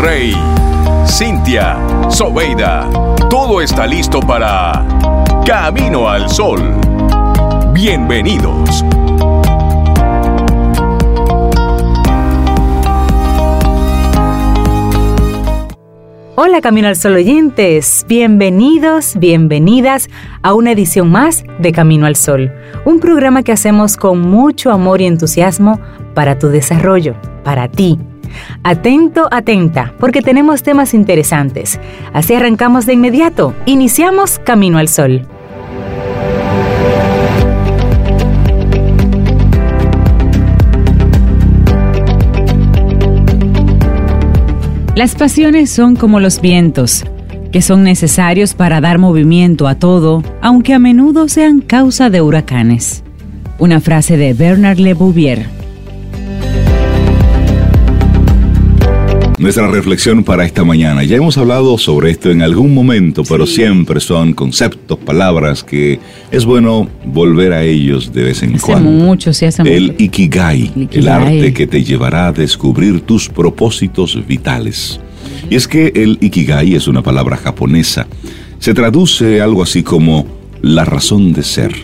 Rey, Cintia, Sobeida, todo está listo para Camino al Sol. Bienvenidos. Hola Camino al Sol oyentes, bienvenidos, bienvenidas a una edición más de Camino al Sol, un programa que hacemos con mucho amor y entusiasmo para tu desarrollo, para ti. Atento, atenta, porque tenemos temas interesantes. Así arrancamos de inmediato, iniciamos Camino al Sol. Las pasiones son como los vientos, que son necesarios para dar movimiento a todo, aunque a menudo sean causa de huracanes. Una frase de Bernard Le Bouvier. Nuestra reflexión para esta mañana. Ya hemos hablado sobre esto en algún momento, pero siempre son conceptos, palabras que es bueno volver a ellos de vez en cuando. Mucho, sí, hace el, ikigai, el ikigai, el arte que te llevará a descubrir tus propósitos vitales. Y es que el ikigai es una palabra japonesa. Se traduce algo así como la razón de ser.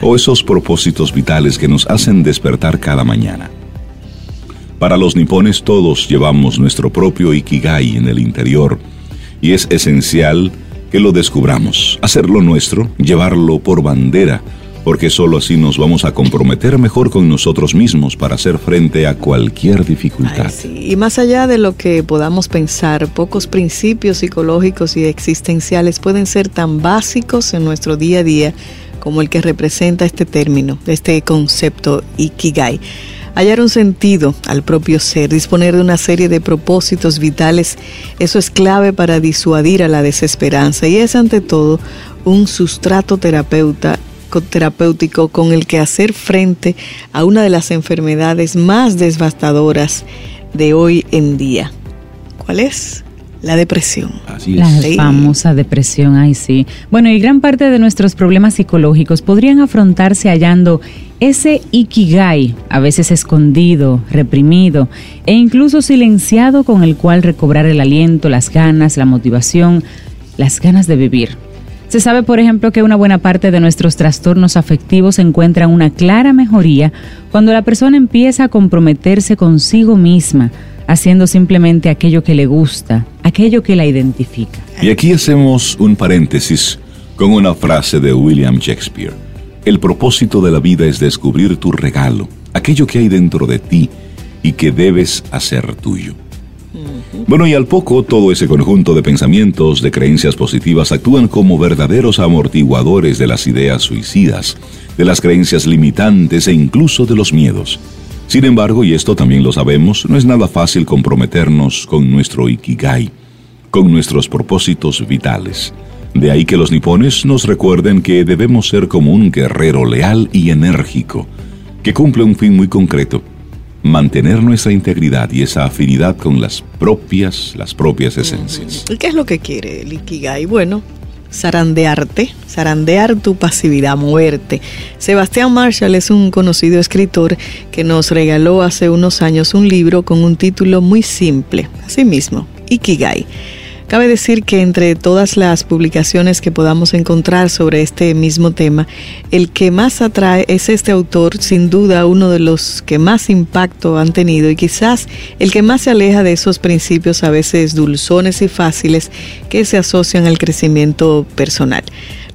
O esos propósitos vitales que nos hacen despertar cada mañana. Para los nipones todos llevamos nuestro propio Ikigai en el interior y es esencial que lo descubramos, hacerlo nuestro, llevarlo por bandera, porque sólo así nos vamos a comprometer mejor con nosotros mismos para hacer frente a cualquier dificultad. Y más allá de lo que podamos pensar, pocos principios psicológicos y existenciales pueden ser tan básicos en nuestro día a día como el que representa este término, este concepto Ikigai hallar un sentido al propio ser, disponer de una serie de propósitos vitales, eso es clave para disuadir a la desesperanza y es ante todo un sustrato terapéutico con el que hacer frente a una de las enfermedades más devastadoras de hoy en día. ¿Cuál es? La depresión. Así es. La famosa depresión, ay sí. Bueno, y gran parte de nuestros problemas psicológicos podrían afrontarse hallando ese ikigai, a veces escondido, reprimido e incluso silenciado con el cual recobrar el aliento, las ganas, la motivación, las ganas de vivir. Se sabe, por ejemplo, que una buena parte de nuestros trastornos afectivos encuentran una clara mejoría cuando la persona empieza a comprometerse consigo misma, haciendo simplemente aquello que le gusta, aquello que la identifica. Y aquí hacemos un paréntesis con una frase de William Shakespeare. El propósito de la vida es descubrir tu regalo, aquello que hay dentro de ti y que debes hacer tuyo. Bueno, y al poco todo ese conjunto de pensamientos, de creencias positivas, actúan como verdaderos amortiguadores de las ideas suicidas, de las creencias limitantes e incluso de los miedos. Sin embargo, y esto también lo sabemos, no es nada fácil comprometernos con nuestro ikigai, con nuestros propósitos vitales. De ahí que los nipones nos recuerden que debemos ser como un guerrero leal y enérgico, que cumple un fin muy concreto, mantener nuestra integridad y esa afinidad con las propias, las propias esencias. ¿Y qué es lo que quiere el Ikigai? Bueno, zarandearte, zarandear tu pasividad, moverte. Sebastián Marshall es un conocido escritor que nos regaló hace unos años un libro con un título muy simple, así mismo, Ikigai. Cabe decir que entre todas las publicaciones que podamos encontrar sobre este mismo tema, el que más atrae es este autor, sin duda uno de los que más impacto han tenido y quizás el que más se aleja de esos principios a veces dulzones y fáciles que se asocian al crecimiento personal.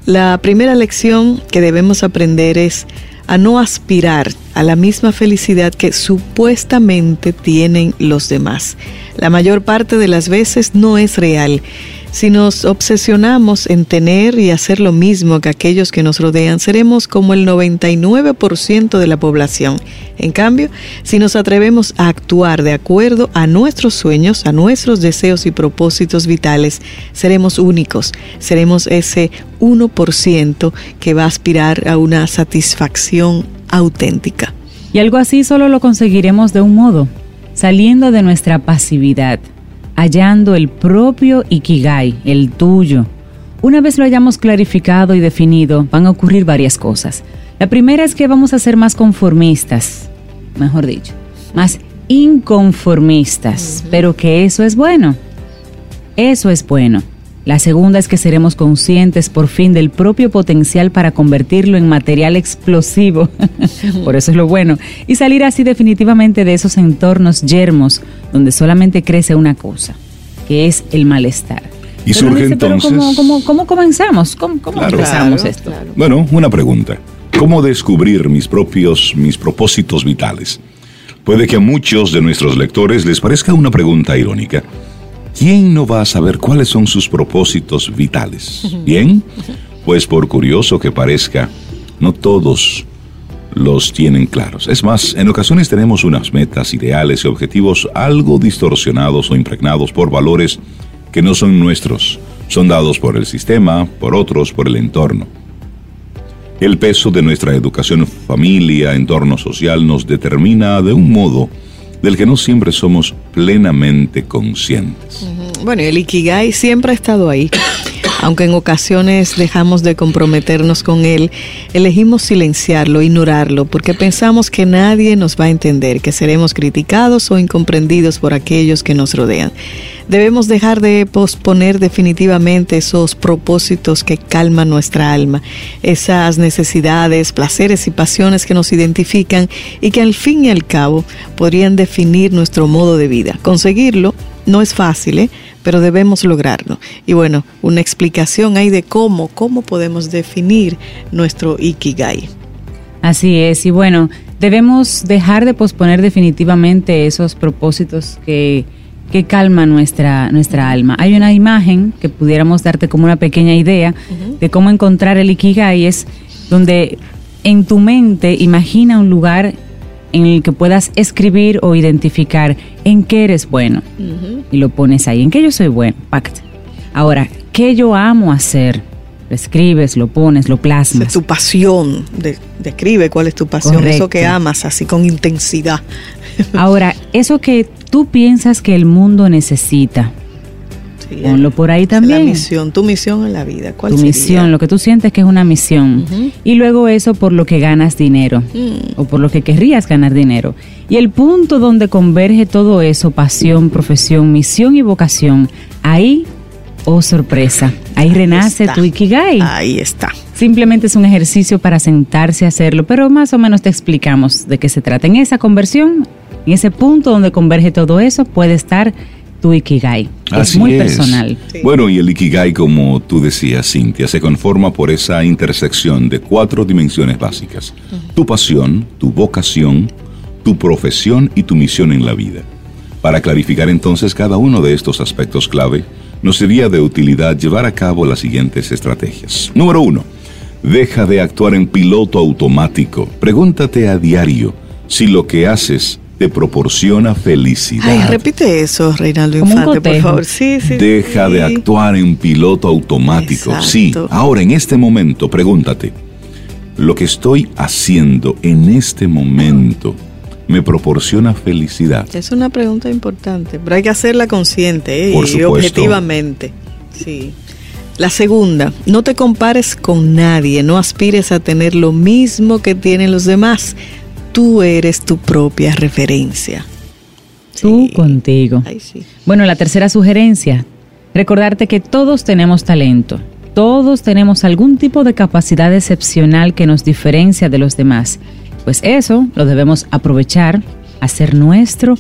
La primera lección que debemos aprender es a no aspirar a la misma felicidad que supuestamente tienen los demás. La mayor parte de las veces no es real si nos obsesionamos en tener y hacer lo mismo que aquellos que nos rodean, seremos como el 99% de la población. En cambio, si nos atrevemos a actuar de acuerdo a nuestros sueños, a nuestros deseos y propósitos vitales, seremos únicos. Seremos ese 1% que va a aspirar a una satisfacción auténtica. Y algo así solo lo conseguiremos de un modo, saliendo de nuestra pasividad hallando el propio Ikigai, el tuyo. Una vez lo hayamos clarificado y definido, van a ocurrir varias cosas. La primera es que vamos a ser más conformistas, mejor dicho, más inconformistas, pero que eso es bueno. Eso es bueno. La segunda es que seremos conscientes por fin del propio potencial para convertirlo en material explosivo, por eso es lo bueno, y salir así definitivamente de esos entornos yermos donde solamente crece una cosa, que es el malestar. Y surge entonces... ¿cómo, comenzamos? ¿Cómo, comenzamos esto? Bueno, una pregunta. ¿Cómo descubrir mis propios, mis propósitos vitales? Puede que a muchos de nuestros lectores les parezca una pregunta irónica. ¿Quién no va a saber cuáles son sus propósitos vitales? Bien, pues por curioso que parezca, no todos los tienen claros. Es más, en ocasiones tenemos unas metas, ideales y objetivos algo distorsionados o impregnados por valores que no son nuestros, son dados por el sistema, por otros, por el entorno. El peso de nuestra educación, familia, entorno social nos determina de un modo del que no siempre somos plenamente conscientes. Bueno, el Ikigai siempre ha estado ahí. Aunque en ocasiones dejamos de comprometernos con él, elegimos silenciarlo, ignorarlo, porque pensamos que nadie nos va a entender, que seremos criticados o incomprendidos por aquellos que nos rodean. Debemos dejar de posponer definitivamente esos propósitos que calman nuestra alma, esas necesidades, placeres y pasiones que nos identifican y que al fin y al cabo podrían definir nuestro modo de vida. Conseguirlo no es fácil, ¿eh? pero debemos lograrlo. Y bueno, una explicación hay de cómo, cómo podemos definir nuestro Ikigai. Así es, y bueno, debemos dejar de posponer definitivamente esos propósitos que que calma nuestra, nuestra alma. Hay una imagen que pudiéramos darte como una pequeña idea de cómo encontrar el Ikigai, es donde en tu mente imagina un lugar en el que puedas escribir o identificar en qué eres bueno. Y lo pones ahí, en qué yo soy bueno. Ahora, ¿qué yo amo hacer? Lo escribes, lo pones, lo plasmas. Es tu pasión, describe cuál es tu pasión, eso que amas así con intensidad. Ahora, eso que tú piensas que el mundo necesita. Ponlo por ahí también. La misión, tu misión en la vida. ¿Cuál tu misión, lo que tú sientes que es una misión. Y luego eso por lo que ganas dinero mm. o por lo que querrías ganar dinero. Y el punto donde converge todo eso, pasión, profesión, misión y vocación, ahí, oh sorpresa, ahí, renace tu Ikigai. Ahí está. Simplemente es un ejercicio para sentarse a hacerlo, pero más o menos te explicamos de qué se trata. En esa conversión en ese punto donde converge todo eso puede estar tu Ikigai. es muy personal. Bueno, y el Ikigai, como tú decías, Cintia, se conforma por esa intersección de cuatro dimensiones básicas. Tu pasión, tu vocación, tu profesión y tu misión en la vida. Para clarificar entonces cada uno de estos aspectos clave, nos sería de utilidad llevar a cabo las siguientes estrategias. Número uno, deja de actuar en piloto automático. Pregúntate a diario si lo que haces te proporciona felicidad. Ay, repite eso, Reinaldo Infante, por favor. Sí, sí. Deja de actuar en piloto automático. Sí, ahora en este momento, pregúntate, ¿lo que estoy haciendo en este momento me proporciona felicidad? Es una pregunta importante, pero hay que hacerla consciente ¿eh? y objetivamente. Sí. La segunda, no te compares con nadie, no aspires a tener lo mismo que tienen los demás tú eres tu propia referencia. Tú contigo. Bueno, la tercera sugerencia, recordarte que todos tenemos talento. Todos tenemos algún tipo de capacidad excepcional que nos diferencia de los demás. Pues eso lo debemos aprovechar, hacer nuestro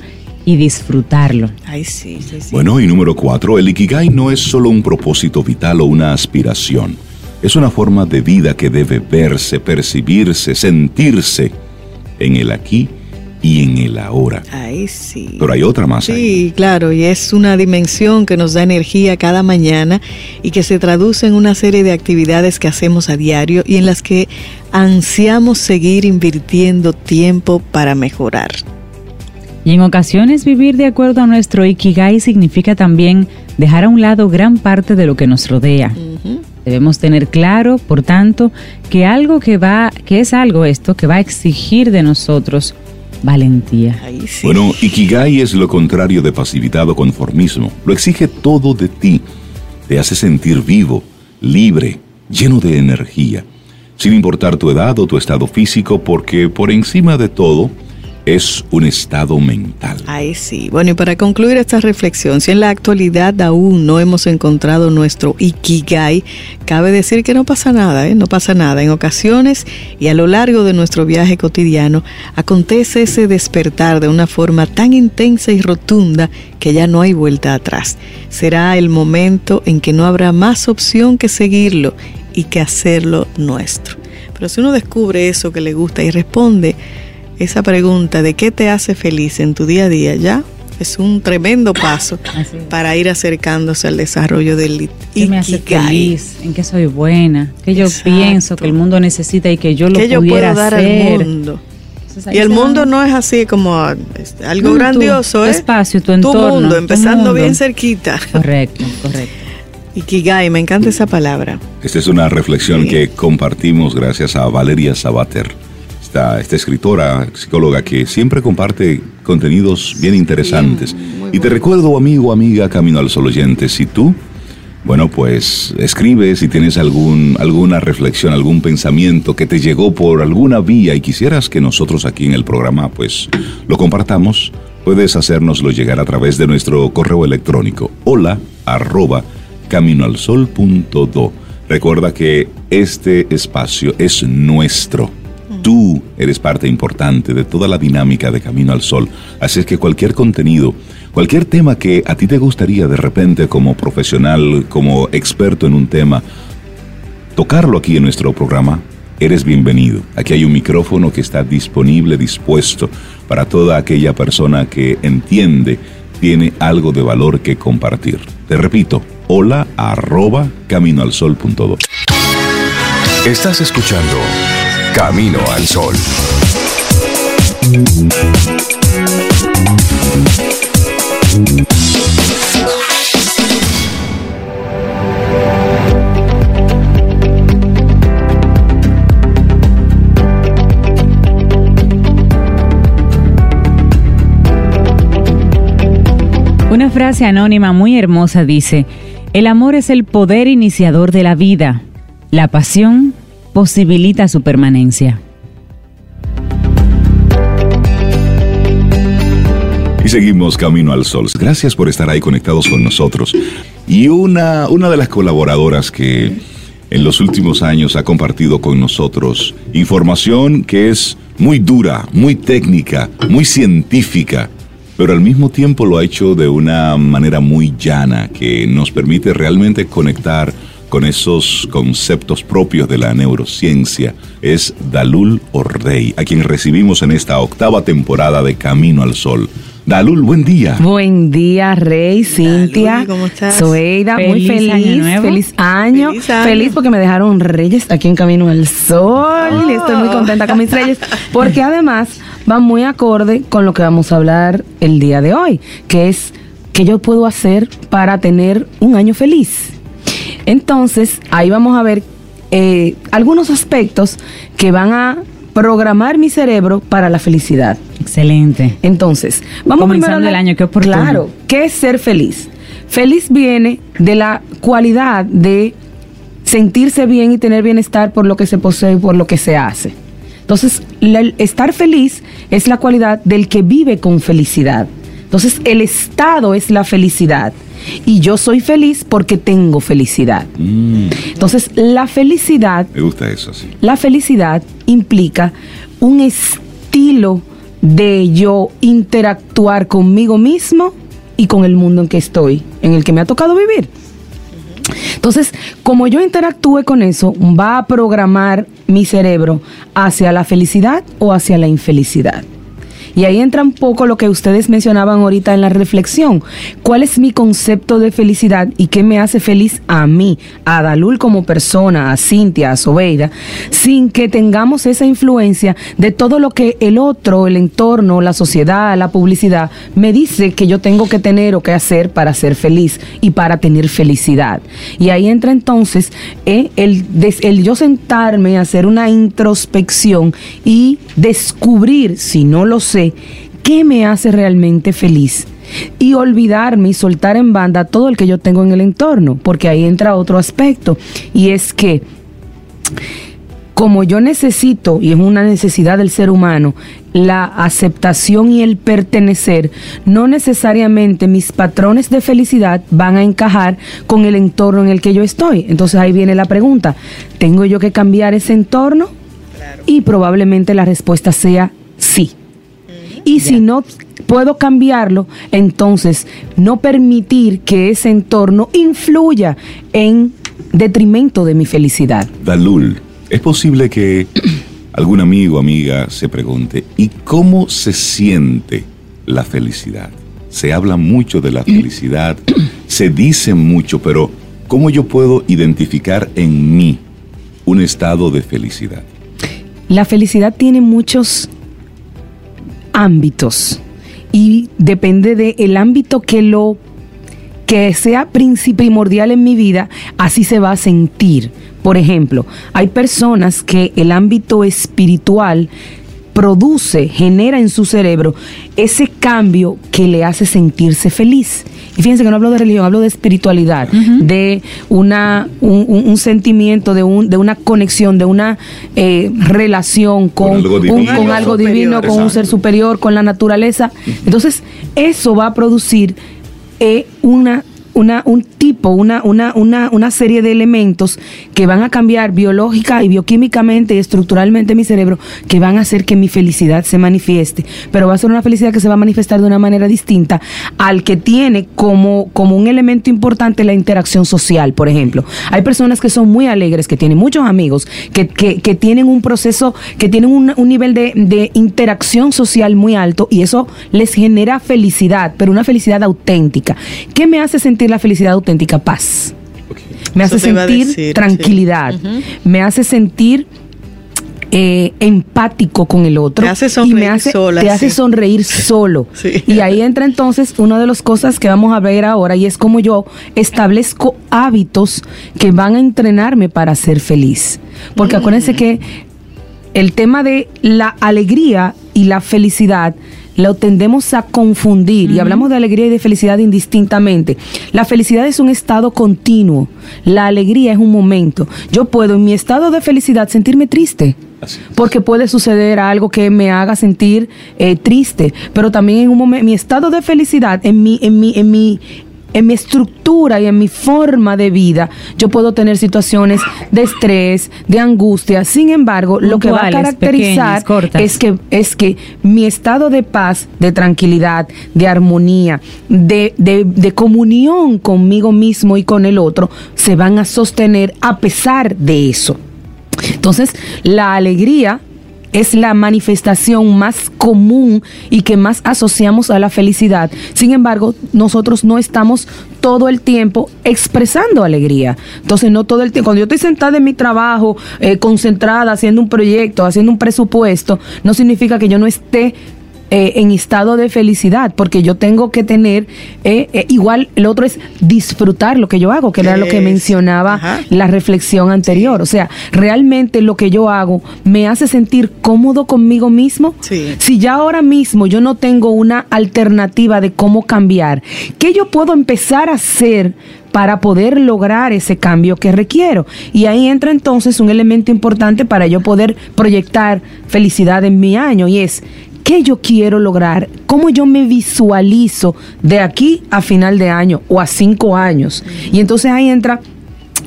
y disfrutarlo. Ay, sí, sí, sí. Bueno, y número cuatro, el Ikigai no es solo un propósito vital o una aspiración. Es una forma de vida que debe verse, percibirse, sentirse en el aquí y en el ahora. Ay, sí. Pero hay otra más. Sí, claro, y es una dimensión que nos da energía cada mañana y que se traduce en una serie de actividades que hacemos a diario y en las que ansiamos seguir invirtiendo tiempo para mejorar. Y en ocasiones vivir de acuerdo a nuestro Ikigai significa también dejar a un lado gran parte de lo que nos rodea. Debemos tener claro, por tanto, que algo que va, que es algo esto que va a exigir de nosotros valentía. Bueno, Ikigai es lo contrario de pasividad o conformismo. Lo exige todo de ti. Te hace sentir vivo, libre, lleno de energía, sin importar tu edad o tu estado físico, porque por encima de todo, es un estado mental. Ay, sí. Bueno, y para concluir esta reflexión, si en la actualidad aún no hemos encontrado nuestro Ikigai, cabe decir que no pasa nada, ¿eh? no pasa nada. En ocasiones y a lo largo de nuestro viaje cotidiano, acontece ese despertar de una forma tan intensa y rotunda que ya no hay vuelta atrás. Será el momento en que no habrá más opción que seguirlo y que hacerlo nuestro. Pero si uno descubre eso que le gusta y responde, esa pregunta de qué te hace feliz en tu día a día, ya es un tremendo paso para ir acercándose al desarrollo del ¿Qué me hace feliz? ¿En qué soy buena? ¿Qué yo pienso que el mundo necesita y que yo lo ¿Qué yo puedo dar al mundo? y el mundo no es así como este, algo grandioso, tu, espacio, tu entorno. Tu mundo, empezando bien cerquita. Correcto, correcto. Ikigai, me encanta esa palabra. Esta es una reflexión que compartimos gracias a Valeria Sabater esta, escritora, psicóloga que siempre comparte contenidos bien interesantes. y te recuerdo, amigo, amiga, Camino al Sol oyente, si tú, bueno, pues escribe si tienes algún, alguna reflexión, algún pensamiento que te llegó por alguna vía y quisieras que nosotros aquí en el programa, pues lo compartamos, puedes hacérnoslo llegar a través de nuestro correo electrónico hola arroba caminoalsol.do. Recuerda que este espacio es nuestro Tú eres parte importante de toda la dinámica de Camino al Sol. Así es que cualquier contenido, cualquier tema que a ti te gustaría de repente como profesional, como experto en un tema, tocarlo aquí en nuestro programa, eres bienvenido. Aquí hay un micrófono que está disponible, dispuesto para toda aquella persona que entiende, tiene algo de valor que compartir. Te repito, hola arroba caminoalsol.do. Estás escuchando Camino al Sol. Una frase anónima muy hermosa dice, el amor es el poder iniciador de la vida, la pasión posibilita su permanencia. Y seguimos camino al sol. Gracias por estar ahí conectados con nosotros. Y una, una de las colaboradoras que en los últimos años ha compartido con nosotros información que es muy dura, muy técnica, muy científica, pero al mismo tiempo lo ha hecho de una manera muy llana que nos permite realmente conectar con esos conceptos propios de la neurociencia es Dalul Ordey, a quien recibimos en esta octava temporada de Camino al Sol. Dalul, buen día. Buen día, Rey, Cintia. ¿Cómo estás? Soeida, muy feliz. Feliz año. feliz porque me dejaron reyes aquí en Camino al Sol. Y estoy muy contenta con mis reyes. Porque además va muy acorde con lo que vamos a hablar el día de hoy, que es qué yo puedo hacer para tener un año feliz. Entonces, ahí vamos a ver eh, algunos aspectos que van a programar mi cerebro para la felicidad. Excelente. Entonces, vamos Comenzando el año, qué oportuno. Claro, ¿qué es ser feliz? Feliz viene de la cualidad de sentirse bien y tener bienestar por lo que se posee, por lo que se hace. Entonces, estar feliz es la cualidad del que vive con felicidad. Entonces, el estado es la felicidad y yo soy feliz porque tengo felicidad. Mm. Entonces, la felicidad... Me gusta eso, sí. La felicidad implica un estilo de yo interactuar conmigo mismo y con el mundo en que estoy, en el que me ha tocado vivir. Entonces, como yo interactúe con eso, va a programar mi cerebro hacia la felicidad o hacia la infelicidad. Y ahí entra un poco lo que ustedes mencionaban ahorita en la reflexión. ¿Cuál es mi concepto de felicidad y qué me hace feliz a mí, a Dalul como persona, a Cintia, a Sobeida, sin que tengamos esa influencia de todo lo que el otro, el entorno, la sociedad, la publicidad me dice que yo tengo que tener o que hacer para ser feliz y para tener felicidad? Y ahí entra entonces eh, el, el yo sentarme, hacer una introspección y descubrir, si no lo sé, qué me hace realmente feliz y olvidarme y soltar en banda todo el que yo tengo en el entorno, porque ahí entra otro aspecto y es que como yo necesito, y es una necesidad del ser humano, la aceptación y el pertenecer, no necesariamente mis patrones de felicidad van a encajar con el entorno en el que yo estoy. Entonces ahí viene la pregunta, ¿tengo yo que cambiar ese entorno? Y probablemente la respuesta sea. Y si no puedo cambiarlo, entonces no permitir que ese entorno influya en detrimento de mi felicidad. Dalul, es posible que algún amigo o amiga se pregunte, ¿y cómo se siente la felicidad? Se habla mucho de la felicidad, se dice mucho, pero ¿cómo yo puedo identificar en mí un estado de felicidad? La felicidad tiene muchos ámbitos y depende del ámbito que lo que sea primordial en mi vida, así se va a sentir. Por ejemplo, hay personas que el ámbito espiritual produce, genera en su cerebro ese cambio que le hace sentirse feliz. Y fíjense que no hablo de religión, hablo de espiritualidad, de una, un, sentimiento, de, un, de una conexión, de una eh, relación con, algo divino, con, algo divino, con un ser superior, con la naturaleza. Entonces, eso va a producir eh, una una, un tipo, una, una, una, una serie de elementos que van a cambiar biológica y bioquímicamente y estructuralmente mi cerebro, que van a hacer que mi felicidad se manifieste. Pero va a ser una felicidad que se va a manifestar de una manera distinta al que tiene como, como un elemento importante la interacción social, por ejemplo. Hay personas que son muy alegres, que tienen muchos amigos, que, que, tienen un proceso, que tienen un, un nivel de, de interacción social muy alto y eso les genera felicidad, pero una felicidad auténtica. ¿Qué me hace sentir la felicidad auténtica, paz. Me hace sentir tranquilidad. Me hace sentir eh, empático con el otro me hace sonreír y me hace, sola, te hace sonreír solo. Y ahí entra entonces una de las cosas que vamos a ver ahora y es como yo establezco hábitos que van a entrenarme para ser feliz. Porque mm. acuérdense que el tema de la alegría y la felicidad lo tendemos a confundir y hablamos de alegría y de felicidad indistintamente. La felicidad es un estado continuo, la alegría es un momento. Yo puedo en mi estado de felicidad sentirme triste. Porque puede suceder algo que me haga sentir eh, triste, pero también en un momento, mi estado de felicidad, en mi, en mi, en mi, en mi estructura y en mi forma de vida, yo puedo tener situaciones de estrés, de angustia. Sin embargo, lo que va a caracterizar es que es que mi estado de paz, de tranquilidad, de armonía, de, de, de comunión conmigo mismo y con el otro, se van a sostener a pesar de eso. Entonces, la alegría es la manifestación más común y que más asociamos a la felicidad. Sin embargo, nosotros no estamos todo el tiempo expresando alegría. Entonces, no todo el tiempo. Cuando yo estoy sentada en mi trabajo, eh, concentrada, haciendo un proyecto, haciendo un presupuesto, no significa que yo no esté eh, en estado de felicidad, porque yo tengo que tener, eh, eh, igual el otro es disfrutar lo que yo hago, que era lo que mencionaba la reflexión anterior. O sea, realmente lo que yo hago me hace sentir cómodo conmigo mismo. Si ya ahora mismo yo no tengo una alternativa de cómo cambiar, ¿qué yo puedo empezar a hacer? para poder lograr ese cambio que requiero. Y ahí entra entonces un elemento importante para yo poder proyectar felicidad en mi año y es qué yo quiero lograr, cómo yo me visualizo de aquí a final de año o a cinco años. Y entonces ahí entra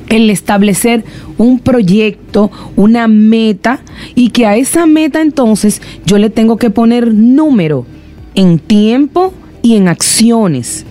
el establecer un proyecto, una meta, y que a esa meta entonces yo le tengo que poner número en tiempo y en acciones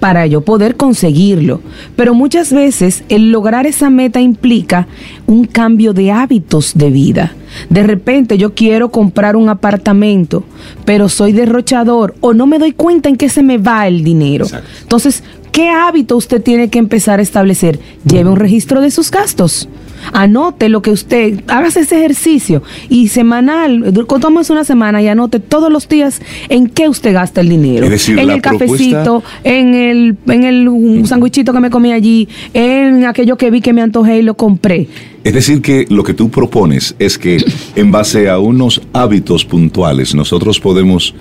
para yo poder conseguirlo. Pero muchas veces el lograr esa meta implica un cambio de hábitos de vida. De repente yo quiero comprar un apartamento, pero soy derrochador o no me doy cuenta en qué se me va el dinero. Entonces, ¿qué hábito usted tiene que empezar a establecer? Lleve un registro de sus gastos anote lo que usted, hágase ese ejercicio y semanal, tomamos una semana y anote todos los días en qué usted gasta el dinero. en el cafecito, en el, en el sandwichito que me comí allí, en aquello que vi que me antojé y lo compré. Es decir, que lo que tú propones es que en base a unos hábitos puntuales nosotros podemos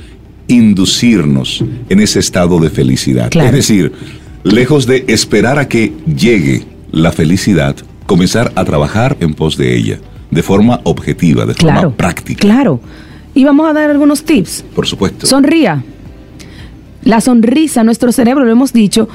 inducirnos en ese estado de felicidad. Es decir, lejos de esperar a que llegue la felicidad, comenzar a trabajar en pos de ella, de forma objetiva, de forma práctica. Claro. y vamos a dar algunos tips. Por supuesto. Sonría. La sonrisa, nuestro cerebro, lo hemos dicho,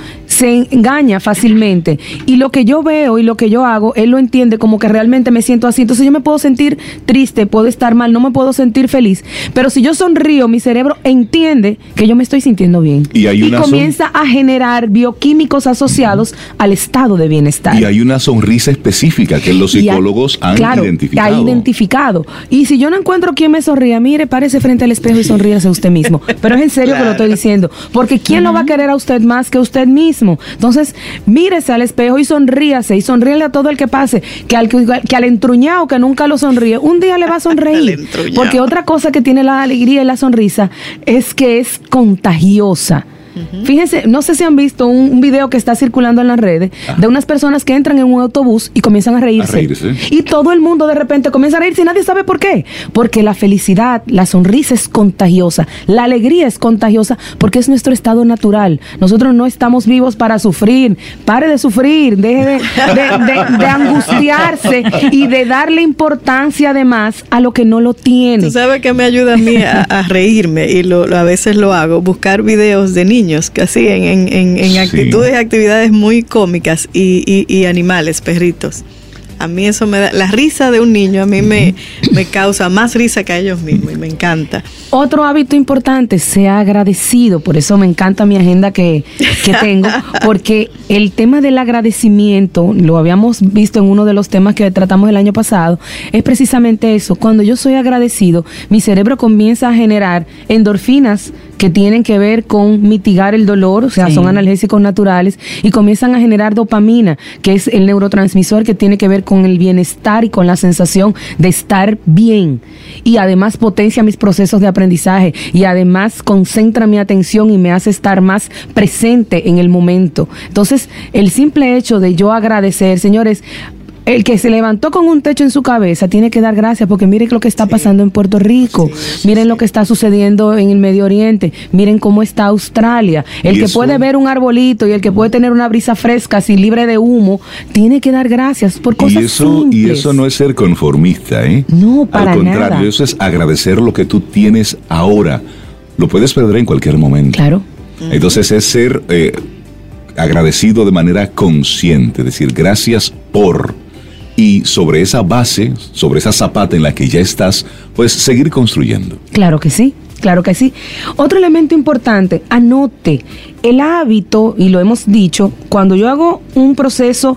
se engaña fácilmente. Y lo que yo veo y lo que yo hago, él lo entiende como que realmente me siento así. Entonces yo me puedo sentir triste, puedo estar mal, no me puedo sentir feliz. Pero si yo sonrío, mi cerebro entiende que yo me estoy sintiendo bien. Y hay una son- comienza a generar bioquímicos asociados al estado de bienestar. Y hay una sonrisa específica que los ha- psicólogos han claro, identificado. Ha identificado. Y si yo no encuentro quien me sonría, mire, párese frente al espejo y sonríase usted mismo. Pero es en serio que lo estoy diciendo. Porque ¿quién lo va a querer a usted más que usted mismo? Entonces, mírese al espejo y sonríase. Y sonríele a todo el que pase. Que al, que al entruñado que nunca lo sonríe, un día le va a sonreír. Porque otra cosa que tiene la alegría y la sonrisa es que es contagiosa. Fíjense, no sé si han visto un, un video que está circulando en las redes de unas personas que entran en un autobús y comienzan a reírse. A reírse. Y todo el mundo de repente comienza a reírse y nadie sabe por qué. Porque la felicidad, la sonrisa es contagiosa, la alegría es contagiosa porque es nuestro estado natural. Nosotros no estamos vivos para sufrir. Pare de sufrir, deje de, de- de- de angustiarse y de darle importancia además a lo que no lo tiene. Tú sabes que me ayuda a mí a, a reírme y lo, lo- a veces lo hago, buscar videos de niños que así en, en, en- Sí. actitudes y actividades muy cómicas y, y- y animales, perritos. A mí eso me da, la risa de un niño a mí me, me causa más risa que a ellos mismos y me encanta. Otro hábito importante, sea agradecido. Por eso me encanta mi agenda que, que tengo, porque el tema del agradecimiento, lo habíamos visto en uno de los temas que tratamos el año pasado, es precisamente eso. Cuando yo soy agradecido, mi cerebro comienza a generar endorfinas que tienen que ver con mitigar el dolor, o sea, Sí. son analgésicos naturales, y comienzan a generar dopamina, que es el neurotransmisor que tiene que ver con el bienestar y con la sensación de estar bien. Y además potencia mis procesos de aprendizaje y además concentra mi atención y me hace estar más presente en el momento. Entonces, el simple hecho de yo agradecer, señores, el que se levantó con un techo en su cabeza tiene que dar gracias porque miren lo que está pasando en Puerto Rico, miren lo que está sucediendo en el Medio Oriente, miren cómo está Australia. El Y que puede ver un arbolito y el que puede tener una brisa fresca, así libre de humo, tiene que dar gracias por cosas Y eso, y simples. eso no es ser conformista, ¿eh? No, para Al contrario, nada. eso es agradecer lo que tú tienes ahora. Lo puedes perder en cualquier momento. Claro. Entonces es ser eh, agradecido de manera consciente, decir gracias por. Y sobre esa base, sobre esa zapata en la que ya estás, pues seguir construyendo. Claro que sí, claro que sí. Otro elemento importante, anote. El hábito, y lo hemos dicho, cuando yo hago un proceso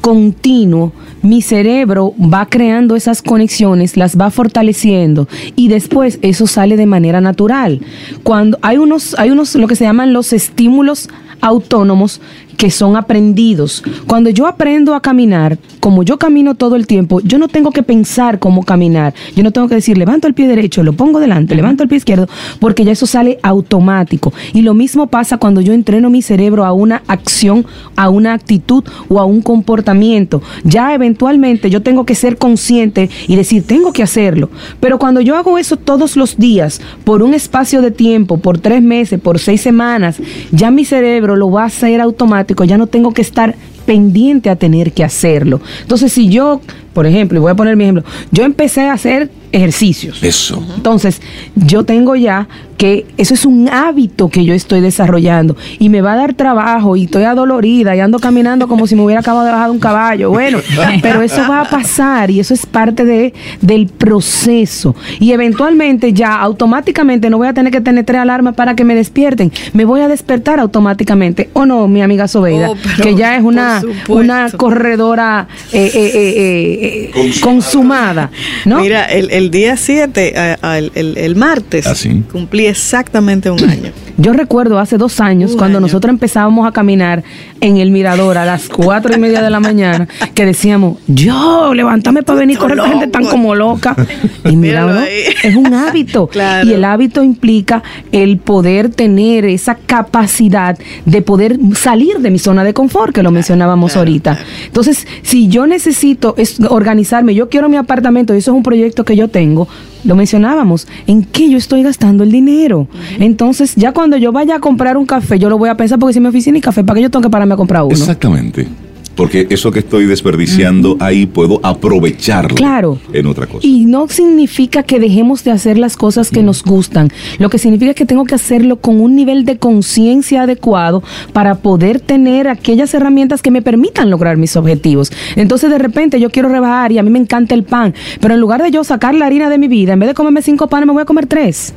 continuo, mi cerebro va creando esas conexiones, las va fortaleciendo y después eso sale de manera natural. Cuando hay unos, hay unos, lo que se llaman los estímulos autónomos que son aprendidos. Cuando yo aprendo a caminar, como yo camino todo el tiempo, yo no tengo que pensar cómo caminar. Yo no tengo que decir, levanto el pie derecho, lo pongo delante, levanto el pie izquierdo, porque ya eso sale automático. Y lo mismo pasa cuando yo entreno mi cerebro a una acción, a una actitud o a un comportamiento. Ya eventualmente yo tengo que ser consciente y decir, tengo que hacerlo. Pero cuando yo hago eso todos los días, por un espacio de tiempo, por tres meses, por seis semanas, ya mi cerebro lo va a hacer automático, ya no tengo que estar pendiente a tener que hacerlo. Entonces, si yo, por ejemplo, y voy a poner mi ejemplo, yo empecé a hacer ejercicios. Eso. Entonces, yo tengo ya que eso es un hábito que yo estoy desarrollando y me va a dar trabajo y estoy adolorida y ando caminando como si me hubiera acabado de bajar de un caballo. Bueno, pero eso va a pasar y eso es parte de, del proceso. Y eventualmente ya automáticamente no voy a tener que tener tres alarmas para que me despierten. Me voy a despertar automáticamente. ¿O no, mi amiga Sobeida? Oh, que ya es una, una corredora eh, eh, eh, eh, Consumada. consumada. ¿no? Mira, el, el día 7, el, el- el martes, ¿Ah, cumplí exactamente un año. Yo recuerdo hace dos años, Un cuando año. nosotros empezábamos a caminar en el mirador a las cuatro y media de la mañana, que decíamos, yo, levántame para venir a correr, la gente tan como loca. Y mira, es un hábito. Claro. Y el hábito implica el poder tener esa capacidad de poder salir de mi zona de confort, que lo mencionábamos claro, ahorita. claro. Entonces, si yo necesito es organizarme, yo quiero mi apartamento, y eso es un proyecto que yo tengo, lo mencionábamos, ¿en qué yo estoy gastando el dinero? Entonces, ya cuando yo vaya a comprar un café, yo lo voy a pensar porque si mi oficina y café, ¿para qué yo tengo que pararme a comprar uno? Exactamente. Porque eso que estoy desperdiciando ahí puedo aprovecharlo Claro. en otra cosa. Y no significa que dejemos de hacer las cosas que nos gustan. Lo que significa es que tengo que hacerlo con un nivel de conciencia adecuado para poder tener aquellas herramientas que me permitan lograr mis objetivos. Entonces, de repente, yo quiero rebajar y a mí me encanta el pan, pero en lugar de yo sacar la harina de mi vida, en vez de comerme cinco panes, me voy a comer tres.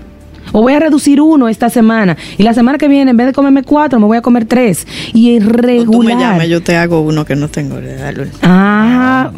O voy a reducir uno esta semana. Y la semana que viene, en vez de comerme cuatro, me voy a comer tres. Y es O tú me regular. llamas, yo te hago uno que no tengo. Ah,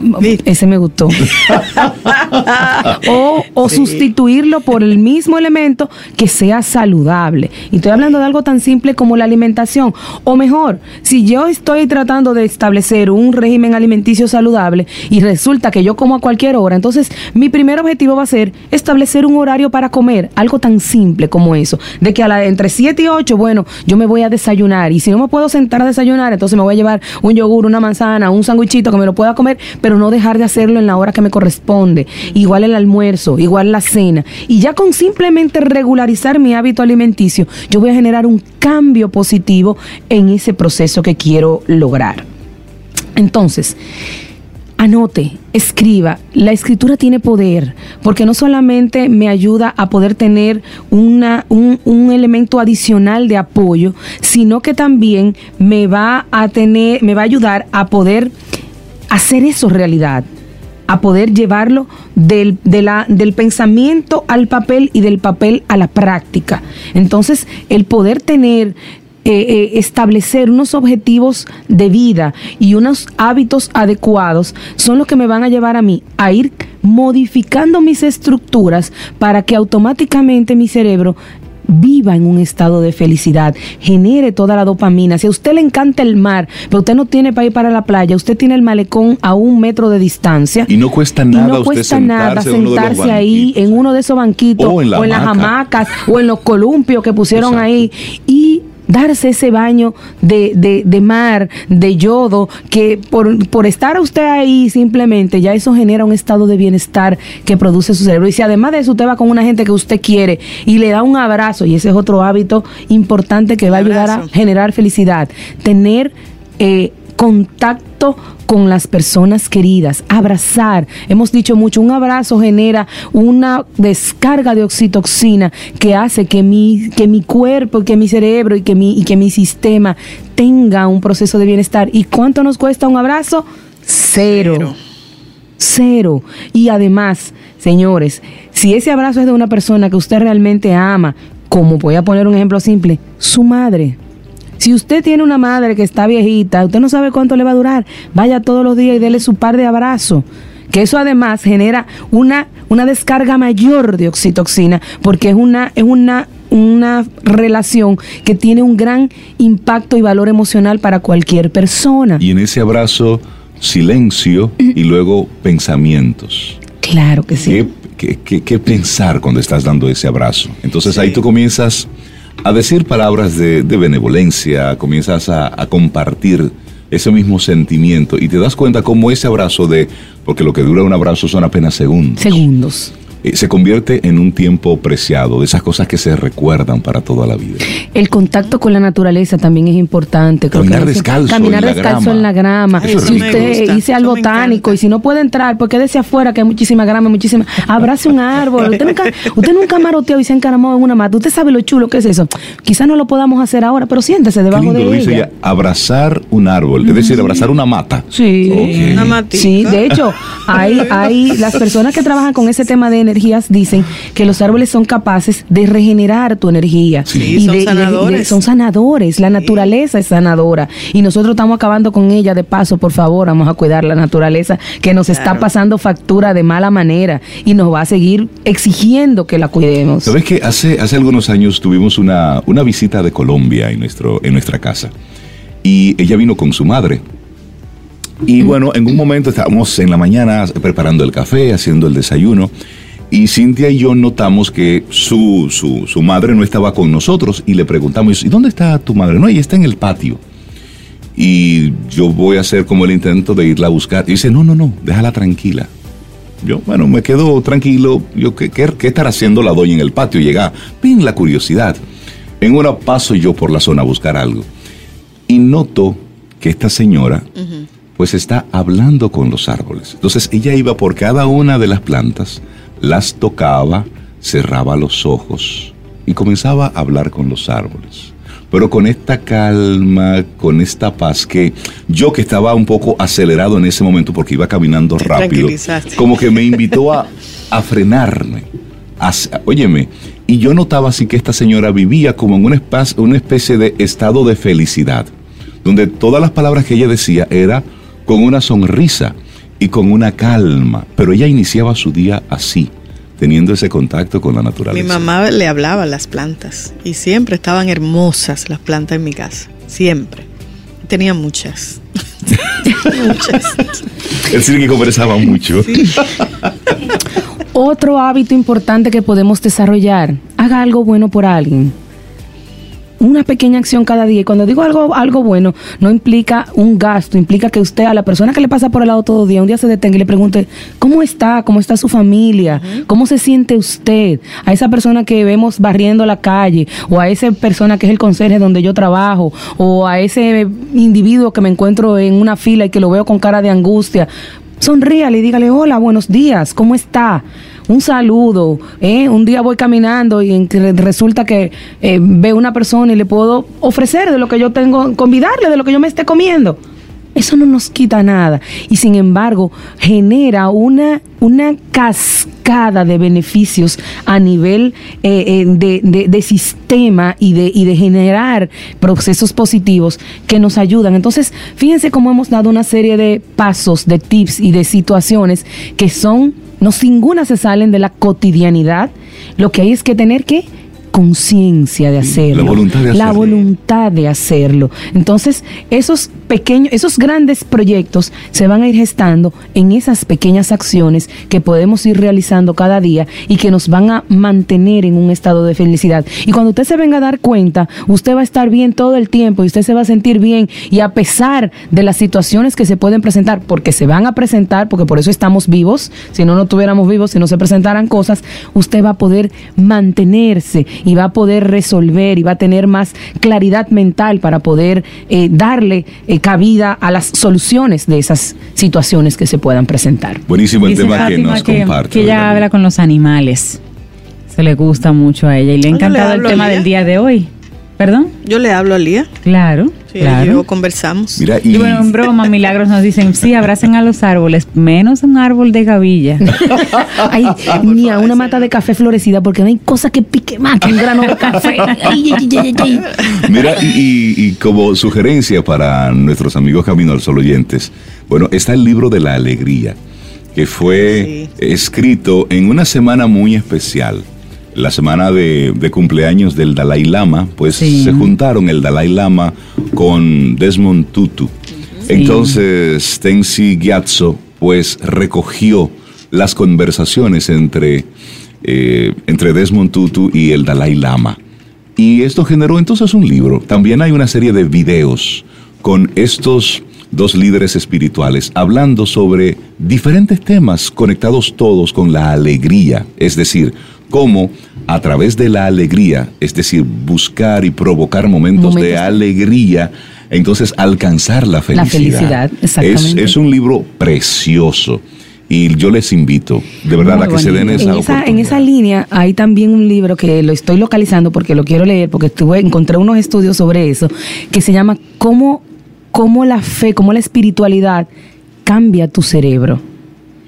ese me gustó. o o Sí. sustituirlo por el mismo elemento que sea saludable. Y estoy hablando de algo tan simple como la alimentación. O mejor, si yo estoy tratando de establecer un régimen alimenticio saludable y resulta que yo como a cualquier hora, entonces mi primer objetivo va a ser establecer un horario para comer. Algo tan simple como eso. De que a la, entre 7 y 8, bueno, yo me voy a desayunar. Y si no me puedo sentar a desayunar, entonces me voy a llevar un yogur, una manzana, un sándwichito que me lo pueda comer, pero no dejar de hacerlo en la hora que me corresponde. Igual el almuerzo, igual la cena. Y ya con simplemente regularizar mi hábito alimenticio, yo voy a generar un cambio positivo en ese proceso que quiero lograr. Entonces, anote, escriba. La escritura tiene poder, porque no solamente me ayuda a poder tener una, un, un elemento adicional de apoyo, sino que también me va a tener, me va a ayudar a poder hacer eso realidad a poder llevarlo del, del pensamiento al papel y del papel a la práctica. Entonces, el poder tener, eh, eh, establecer unos objetivos de vida y unos hábitos adecuados son los que me van a llevar a mí a ir modificando mis estructuras para que automáticamente mi cerebro viva en un estado de felicidad, genere toda la dopamina. Si a usted le encanta el mar, pero usted no tiene para ir para la playa, usted tiene el malecón a un metro de distancia. Y no cuesta y nada usted sentarse ahí en uno de esos banquitos O en la las hamaca. hamacas o en los columpios que pusieron Exacto. ahí y darse ese baño de, de- de mar, de yodo, que por, por estar usted ahí simplemente ya eso genera un estado de bienestar que produce su cerebro. Y si además de eso usted va con una gente que usted quiere y le da un abrazo, y ese es otro hábito importante que va a ayudar a generar felicidad, tener eh, contacto con las personas queridas, abrazar. Hemos dicho mucho, un abrazo genera una descarga de oxitoxina que hace que mi, que mi cuerpo, que mi cerebro y que mi, y que mi sistema tenga un proceso de bienestar. ¿Y cuánto nos cuesta un abrazo? Cero. Cero. Cero. Y además, señores, si ese abrazo es de una persona que usted realmente ama, como voy a poner un ejemplo simple, su madre. Si usted tiene una madre que está viejita, usted no sabe cuánto le va a durar, vaya todos los días y dele su par de abrazos. Que eso además genera una, una descarga mayor de oxitoxina, porque es una, es una, una relación que tiene un gran impacto y valor emocional para cualquier persona. Y en ese abrazo, silencio y luego pensamientos. Claro que sí. ¿Qué, qué- qué- qué pensar cuando estás dando ese abrazo? Entonces ahí tú comienzas a decir palabras de, de benevolencia, comienzas a, a compartir ese mismo sentimiento y te das cuenta cómo ese abrazo de, porque lo que dura un abrazo son apenas segundos, Segundos. Eh, se convierte en un tiempo preciado, de esas cosas que se recuerdan para toda la vida. El contacto con la naturaleza también es importante. Creo Caminar descalzo Caminar en descalzo en la grama. Eso si usted dice al botánico y si no puede entrar, porque desde afuera que hay muchísima grama, muchísima. Abrace un árbol. Usted nunca, usted nunca maroteó y se encaramó en una mata. Usted sabe lo chulo que es eso. Quizás no lo podamos hacer ahora, pero siéntese Qué debajo lindo de lo dice ella. ella, abrazar un árbol, es decir, abrazar una mata. Sí. Una matica. sí, de hecho, hay, hay las personas que trabajan con ese tema de energías dicen que los árboles son capaces de regenerar tu energía. Sí, son de- de- sanadores. son sanadores, la naturaleza es sanadora. Y nosotros estamos acabando con ella de paso, por favor, vamos a cuidar la naturaleza que nos está pasando factura de mala manera y nos va a seguir exigiendo que la cuidemos. ¿Sabes que hace, hace algunos años tuvimos una, una visita de Colombia en, nuestro, en nuestra casa? Y ella vino con su madre. Y bueno, en un momento estábamos en la mañana preparando el café, haciendo el desayuno. Y Cintia y yo notamos que su, su, su madre no estaba con nosotros y le preguntamos, ¿y dónde está tu madre? No, ella está en el patio. Y yo voy a hacer como el intento de irla a buscar. Y dice, no, no, no, déjala tranquila. Yo, bueno, me quedo tranquilo. Yo, ¿qué, qué, qué estará haciendo la doña en el patio? Llega, ven la curiosidad. En una paso yo por la zona a buscar algo. Y noto que esta señora, pues está hablando con los árboles. Entonces ella iba por cada una de las plantas, las tocaba, cerraba los ojos y comenzaba a hablar con los árboles. Pero con esta calma, con esta paz que yo que estaba un poco acelerado en ese momento porque iba caminando Te rápido, como que me invitó a, a frenarme. A- óyeme, y yo notaba así que esta señora vivía como en una especie de estado de felicidad, donde todas las palabras que ella decía era con una sonrisa y con una calma, pero ella iniciaba su día así, teniendo ese contacto con la naturaleza. Mi mamá le hablaba a las plantas y siempre estaban hermosas las plantas en mi casa. Siempre. Tenía muchas. muchas. Es decir, que conversaba mucho. Otro hábito importante que podemos desarrollar, haga algo bueno por alguien. Una pequeña acción cada día. Y cuando digo algo, algo bueno, no implica un gasto, implica que usted a la persona que le pasa por el lado todo el día, un día se detenga y le pregunte, ¿cómo está? ¿Cómo está su familia? ¿Cómo se siente usted? A esa persona que vemos barriendo la calle, o a esa persona que es el conserje donde yo trabajo, o a ese individuo que me encuentro en una fila y que lo veo con cara de angustia. Sonríale y dígale, hola, buenos días, ¿cómo está? Un saludo, ¿eh? Un día voy caminando y resulta que eh, veo una persona y le puedo ofrecer de lo que yo tengo, convidarle de lo que yo me esté comiendo. Eso no nos quita nada. Y sin embargo, genera una, una cascada de beneficios a nivel eh, eh, de, de- de sistema y de, y de generar procesos positivos que nos ayudan. Entonces, fíjense cómo hemos dado una serie de pasos, de tips y de situaciones que son, no ninguna se salen de la cotidianidad. Lo que hay es que tener que conciencia de hacerlo. La voluntad de La hacerlo. voluntad de hacerlo. Entonces, esos pequeños, esos grandes proyectos se van a ir gestando en esas pequeñas acciones que podemos ir realizando cada día y que nos van a mantener en un estado de felicidad. Y cuando usted se venga a dar cuenta, usted va a estar bien todo el tiempo y usted se va a sentir bien y a pesar de las situaciones que se pueden presentar, porque se van a presentar, porque por eso estamos vivos, si no no estuviéramos vivos, si no se presentaran cosas, usted va a poder mantenerse y va a poder resolver y va a tener más claridad mental para poder eh, darle eh, cabida a las soluciones de esas situaciones que se puedan presentar. Buenísimo el Dice tema que nos que, comparte. que ella ¿verdad? habla con los animales. Se le gusta mucho a ella y le ha encantado el tema del día de hoy. ¿Perdón? Yo le hablo a Lía. Claro, Sí, claro. yo conversamos. Mira, Y y, bueno, en broma, Milagros nos dicen, sí, abracen a los árboles, menos un árbol de gavilla. Ay, ni a una mata de café florecida, porque no hay cosa que pique más que un grano de café. Ay, ay, ay, ay, ay. Mira, y, y- y como sugerencia para nuestros amigos Camino al Sol oyentes, bueno, está el libro de la alegría, que fue escrito en una semana muy especial. La semana de, de cumpleaños del Dalai Lama, pues Sí. se juntaron el Dalai Lama con Desmond Tutu. Entonces, Tensi Gyatso, pues recogió las conversaciones entre, eh, entre Desmond Tutu y el Dalai Lama. Y esto generó entonces un libro. También hay una serie de videos con estos dos líderes espirituales hablando sobre diferentes temas conectados todos con la alegría. Es decir, cómo a través de la alegría, es decir, buscar y provocar momentos, de alegría, entonces alcanzar la felicidad. felicidad, exactamente. Es, es un libro precioso. Y yo les invito, de verdad, Muy a que se den esa en esa, en esa línea hay también un libro que lo estoy localizando porque lo quiero leer, porque estuve, encontré unos estudios sobre eso, que se llama Cómo, cómo la fe, cómo la espiritualidad cambia tu cerebro.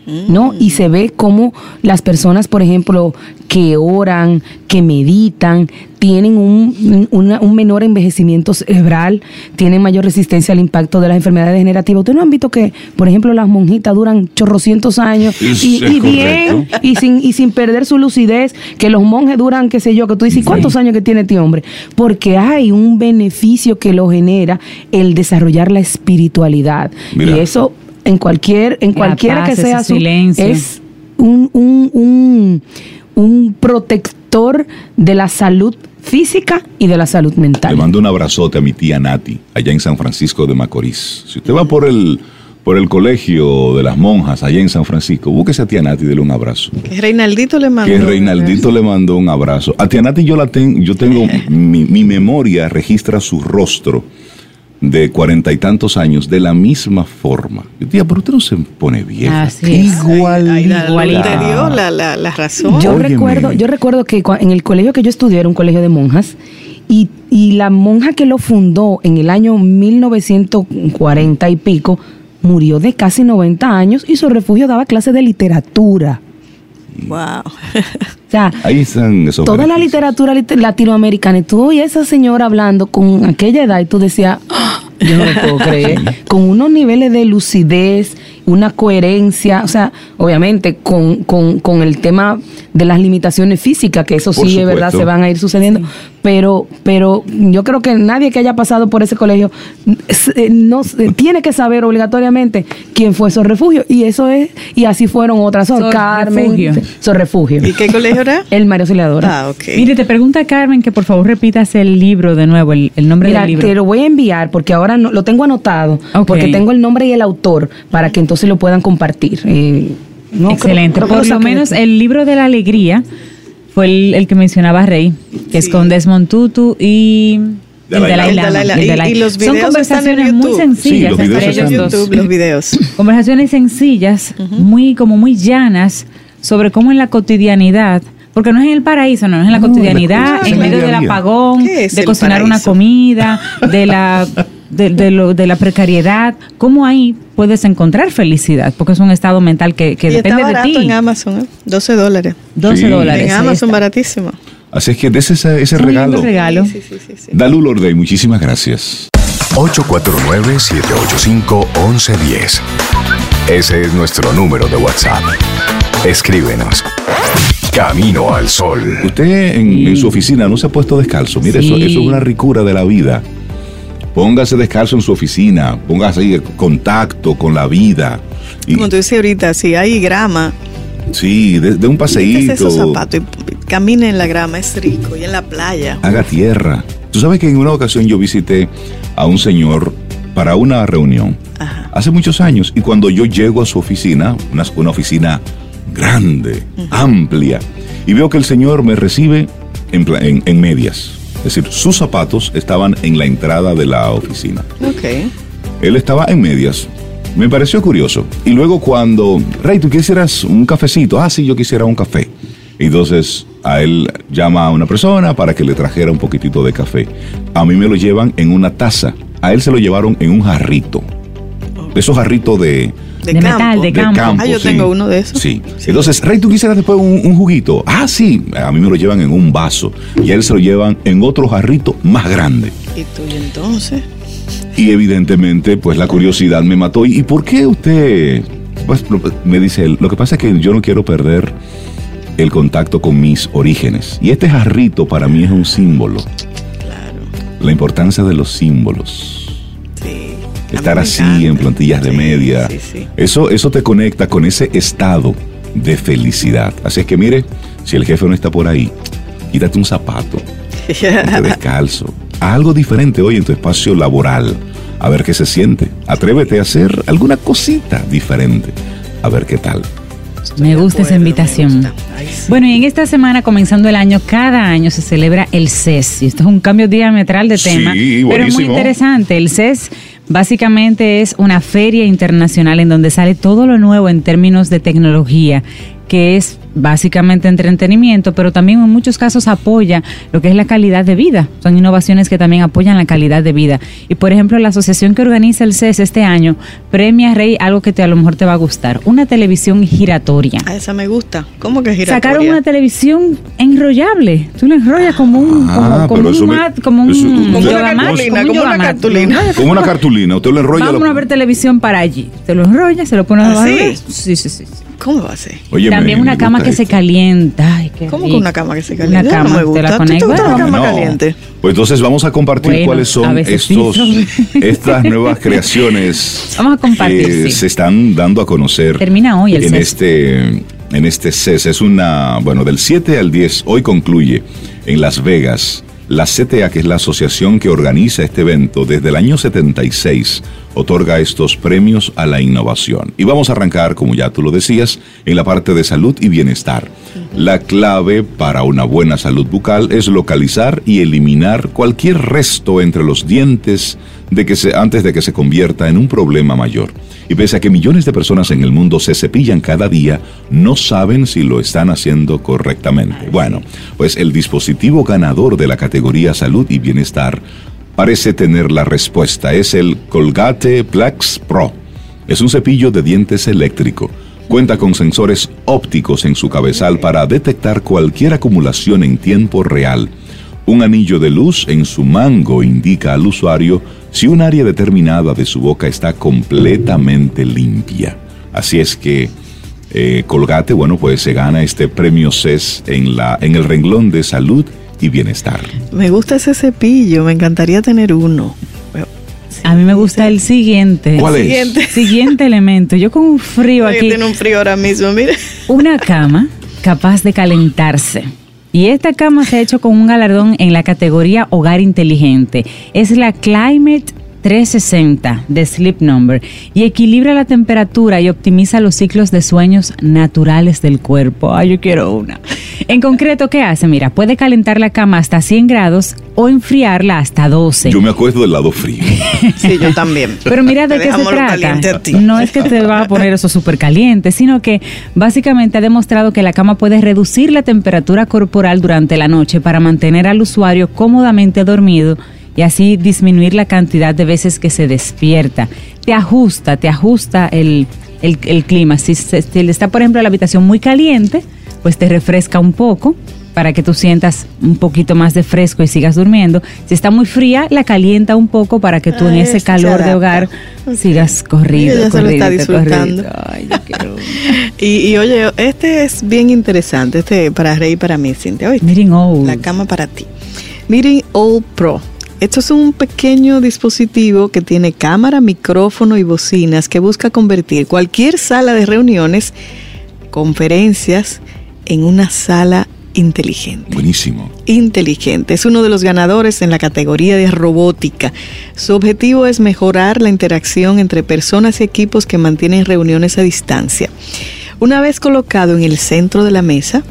¿No? Y se ve cómo las personas, por ejemplo, que oran, que meditan, tienen un, un menor envejecimiento cerebral, tienen mayor resistencia al impacto de las enfermedades degenerativas. ¿Ustedes no han visto que, por ejemplo, las monjitas duran chorrocientos años y, bien y sin, y sin perder su lucidez, que los monjes duran, qué sé yo, que tú dices, ¿cuántos años que tiene este hombre? Porque hay un beneficio que lo genera el desarrollar la espiritualidad. Mira. Y eso en cualquier, en La cualquiera paz, que sea su silencio. es un, un, un, un protector de la salud física y de la salud Le mental. mando un abrazote a mi tía Nati, allá en San Francisco de Macorís. Si usted va por el, por el colegio de las monjas, allá en San Francisco, búsquese a tía Nati y dele un abrazo. Que Reinaldito le mandó. Que Reinaldito le mandó un abrazo. A tía Nati yo la tengo, yo tengo, mi, mi memoria registra su rostro de cuarenta y tantos años de la misma forma. Yo decía, pero usted no se pone bien. Así es. Igual. La igualita. te dio la, la, la razón. Yo Óyeme. recuerdo, yo recuerdo que en el colegio que yo estudié era un colegio de monjas y, y la monja que lo fundó en el año 1940 y pico murió de casi 90 años y su refugio daba clases de literatura. Wow. O sea, Ahí están esos toda la beneficios. literatura lit- latinoamericana y tú y esa señora hablando con aquella edad y tú decías, "Ah, yo no lo puedo creer, con unos niveles de lucidez, una coherencia, o sea, obviamente con, con, con el tema de las limitaciones físicas, que eso Por sí es verdad, se van a ir sucediendo, pero, pero yo creo que nadie que haya pasado por ese colegio eh, no, eh, tiene que saber obligatoriamente quién fue esos refugios y eso es, y así fueron otras, Sor Sor Carmen, Refugio. Sor Refugio. ¿Y qué colegio era? El Mario Auxiliadora. Ah, ok. Mire, te pregunta Carmen que por favor repitas el libro de nuevo, el, el nombre Mira, del libro. te lo voy a enviar porque ahora no, lo tengo anotado, porque tengo el nombre y el autor para que entonces lo puedan compartir. Eh, no, Excelente. creo- Por lo menos el libro de la alegría fue el, el que mencionaba Rey, que es Sí. con Desmond Tutu y el Lama. Lama. El y los Son videos están en conversaciones muy sencillas Sí, los entre ellos dos. YouTube, los videos. Conversaciones sencillas, muy como muy llanas sobre cómo en la cotidianidad porque no es en el paraíso, no, es en la No, cotidianidad, la- en medio del apagón, ¿Qué es de cocinar una comida, de la de, de lo- de la precariedad, cómo ahí puedes encontrar felicidad, porque es un estado mental que, que y está depende de barato ti. en Amazon, ¿eh? 12 dólares. 12 Sí. dólares. En Amazon, está. baratísimo. Así es que des ese, ese regalo. regalo. Sí, sí, sí, sí. Dalu Lorde, muchísimas gracias. 849-785-1110. Ese es nuestro número de WhatsApp. Escríbenos. Camino al Sol. Usted en, en su oficina no se ha puesto descalzo. Mire, eso, eso es una ricura de la vida. Póngase descalzo en su oficina. Póngase ahí en contacto con la vida. Y, Como tú dices ahorita, si hay grama, sí, de, de un paseíto. esos zapatos y camine en la grama, es rico. Y en la playa. Haga tierra. Tú sabes que en una ocasión yo visité a un señor para una reunión. Ajá. Hace muchos años. Y cuando yo llego a su oficina, una, una oficina grande, amplia, y veo que el señor me recibe en, en- en medias. Es decir, sus zapatos estaban en la entrada de la oficina. Ok. Él estaba en medias. Me pareció curioso. Y luego cuando, Rey, ¿tú quisieras un cafecito? Ah, sí, yo quisiera un café. Entonces a él llama a una persona para que le trajera un poquitito de café. A mí me lo llevan en una taza. A él se lo llevaron en un jarrito. Esos jarritos de, De, De campo. metal, de de campo. Ah, yo sí. tengo uno de esos. Sí. Entonces, Rey, ¿tú quisieras después un, un juguito? Ah, sí. A mí me lo llevan en un vaso. Y a él se lo llevan en otro jarrito más grande. ¿Y tú y entonces? Y evidentemente, pues la curiosidad me mató. ¿Y por qué usted? Pues me dice él, lo que pasa es que yo no quiero perder el contacto con mis orígenes. Y este jarrito para mí es un símbolo. Claro. La importancia de los símbolos. Sí. Estar así encanta. en plantillas de Sí, media. Sí, sí. Eso, eso te conecta con ese estado de felicidad. Así es que mire, si el jefe no está por ahí, quítate un zapato, ponte descalzo. Algo diferente hoy en tu espacio laboral. A ver qué se siente. Atrévete a hacer alguna cosita diferente. A ver qué tal. Me gusta esa invitación. sí. Bueno, y en esta semana, comenzando el año, cada año se celebra el CES. Y esto es un cambio diametral de Sí, tema. Pero es muy interesante. El CES básicamente es una feria internacional en donde sale todo lo nuevo en términos de tecnología, que es básicamente entretenimiento, pero también en muchos casos apoya lo que es la calidad de vida. Son innovaciones que también apoyan la calidad de vida. Y por ejemplo, la asociación que organiza el CES este año premia, Rey, algo que te, a lo mejor te va a gustar, una televisión giratoria. Ah, esa me gusta. ¿Cómo que giratoria? Sacaron una televisión enrollable. Tú lo enrollas como un, Ah, como, un eso me- mat, como un eso- Como una mat, cartulina, como una cartulina. Lo enrollas Como una cartulina, usted lo enrolla. Vamos lo- a ver televisión para allí. Te lo enrollas, se lo pones ¿Ah, sí? sí, sí, sí. sí. ¿Cómo va a ser? Oye, También me- una me cama que se esto. calienta. Ay, qué ¿Cómo que rico. una cama que se calienta? Una cama, no me te gusta. la ¿A ti te gusta la Bueno, cama No. caliente? Pues entonces vamos a compartir Bueno, cuáles son sí, estos, estas nuevas creaciones Vamos a compartir, que sí. se están dando a conocer. Termina hoy el en CES. este en este CES. Es una, bueno, del 7 al 10, hoy concluye en Las Vegas. La CTA, que es la asociación que organiza este evento, desde el año 76 otorga estos premios a la innovación. Y vamos a arrancar, como ya tú lo decías, en la parte de salud y bienestar. La clave para una buena salud bucal es localizar y eliminar cualquier resto entre los dientes de que se, antes de que se convierta en un problema mayor. Y pese a que millones de personas en el mundo se cepillan cada día, no saben si lo están haciendo correctamente. Bueno, pues el dispositivo ganador de la categoría salud y bienestar parece tener la respuesta. Es el Colgate Plex Pro. Es un cepillo de dientes eléctrico. Cuenta con sensores ópticos en su cabezal para detectar cualquier acumulación en tiempo real. Un anillo de luz en su mango indica al usuario si un área determinada de su boca está completamente limpia. Así es que eh, Colgate, bueno, pues se gana este premio CES en, la, en el renglón de salud y bienestar. Me gusta ese cepillo, me encantaría tener uno. A mí me gusta el siguiente. ¿Cuál es? Siguiente. Siguiente elemento. Yo con un frío aquí. Tiene un frío ahora mismo, mire. Una cama capaz de calentarse. Y esta cama se ha hecho con un galardón en la categoría Hogar Inteligente. Es la Climate 360 de Sleep Number y equilibra la temperatura y optimiza los ciclos de sueños naturales del cuerpo. Ay, yo quiero una. En concreto, ¿qué hace? Mira, puede calentar la cama hasta 100 grados o enfriarla hasta 12. Yo me acuerdo del lado frío. Sí, yo también. Pero mira de Te qué se trata. caliente a ti. No es que te va a poner eso súper caliente, sino que básicamente ha demostrado que la cama puede reducir la temperatura corporal durante la noche para mantener al usuario cómodamente dormido y así disminuir la cantidad de veces que se despierta. Te ajusta, te ajusta el, el- el clima. Si, se- si está, por ejemplo, la habitación muy caliente, pues te refresca un poco para que tú sientas un poquito más de fresco y sigas durmiendo. Si está muy fría, la calienta un poco para que tú en ese se calor de hogar sigas corrido. Ella se lo está corrido, disfrutando. corrido. Ay, yo quiero. Y, y oye, este es bien interesante, este para Rey y para mí, Cintia. Miren, oh. La cama para ti. Meeting All Pro. Esto es un pequeño dispositivo que tiene cámara, micrófono y bocinas que busca convertir cualquier sala de reuniones, conferencias, en una sala inteligente Buenísimo. inteligente. Es uno de los ganadores en la categoría de robótica. Su objetivo es mejorar la interacción entre personas y equipos que mantienen reuniones a distancia. Una vez colocado en el centro de la mesa,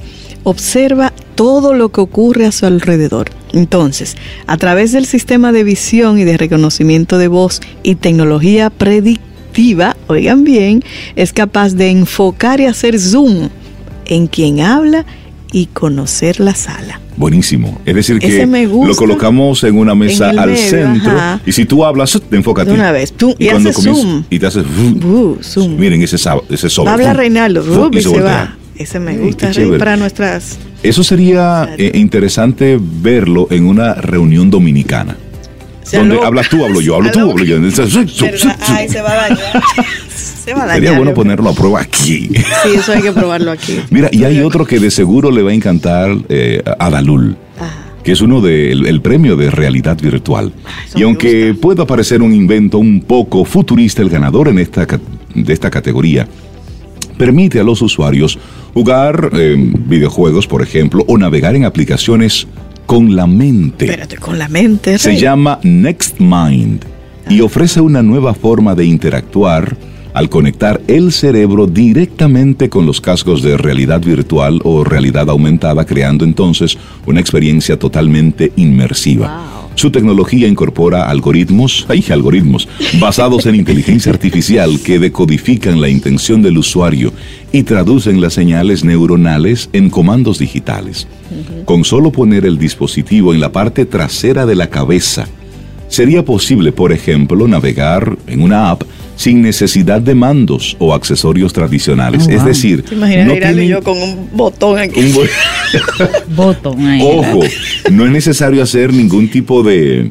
observa todo lo que ocurre a su alrededor. Entonces, a través del sistema de visión y de reconocimiento de voz y tecnología predictiva, oigan bien, es capaz de enfocar y hacer zoom en quien habla y conocer la sala. Buenísimo. Es decir, que lo colocamos en una mesa En al medio, centro ajá. y si tú hablas, te enfoca a ti. De una vez, tú- y cuando haces zoom. Y te haces zoom. Miren ese, ese sobre. Va a hablar Fum, Reinaldo, y se voltea. va. Ese me gusta, Rey, para nuestras... Eso sería eh, interesante verlo en una reunión dominicana. donde hablas tú, hablo yo, hablo tú, hablo yo. Ay, se va a dañar. se va a dañar. Sería bueno ponerlo a prueba aquí. Sí, eso hay que probarlo aquí. Mira, y hay otro que de seguro le va a encantar eh, a Dalul, Ajá. que es uno del el premio de realidad virtual. eso y aunque pueda parecer un invento un poco futurista, el ganador en esta, de esta categoría permite a los usuarios jugar eh, videojuegos, por ejemplo, o navegar en aplicaciones con la mente. Espérate, con la mente, Se llama Next Mind y ofrece una nueva forma de interactuar al conectar el cerebro directamente con los cascos de realidad virtual o realidad aumentada, creando entonces una experiencia totalmente inmersiva. Su tecnología incorpora algoritmos, hay algoritmos, basados en inteligencia artificial que decodifican la intención del usuario y traducen las señales neuronales en comandos digitales. Con solo poner el dispositivo en la parte trasera de la cabeza, sería posible, por ejemplo, navegar en una app sin necesidad de mandos o accesorios tradicionales. Oh, Es decir, ¿Te imaginas no tienen yo con un botón aquí? un bo- Botón ahí. Ojo, no es necesario hacer ningún tipo de...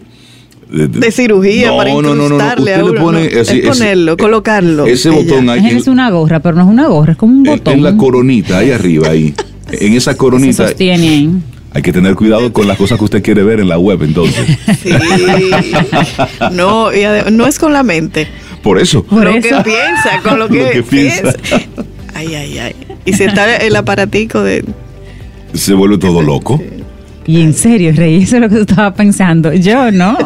De cirugía para incrustarle Usted uno, pone no. así, Es ponerlo, colocarlo. Ese botón ahí Es una gorra, pero no es una gorra, es como un botón. en la coronita, ahí arriba, ahí. En esa Se coronita sostiene ahí. hay que tener cuidado con las cosas que usted quiere ver en la web, entonces. Sí. No, y no es con la mente. Por eso. Por lo eso. que piensa, con lo Lo que, que piensa. piensa. Ay, ay, ay. Y si está el aparatico de... Se vuelve todo loco. Y en serio, Rey, eso es lo que estaba pensando. Yo, ¿no?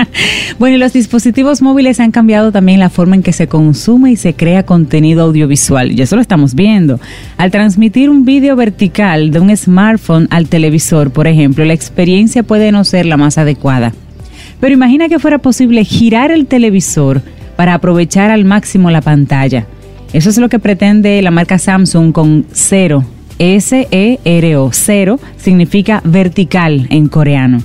bueno, y los dispositivos móviles han cambiado también la forma en que se consume y se crea contenido audiovisual. Y eso lo estamos viendo. Al transmitir un vídeo vertical de un smartphone al televisor, por ejemplo, la experiencia puede no ser la más adecuada. Pero imagina que fuera posible girar el televisor para aprovechar al máximo la pantalla. Eso es lo que pretende la marca Samsung con Cero. S-E-R-O. Cero significa vertical en coreano.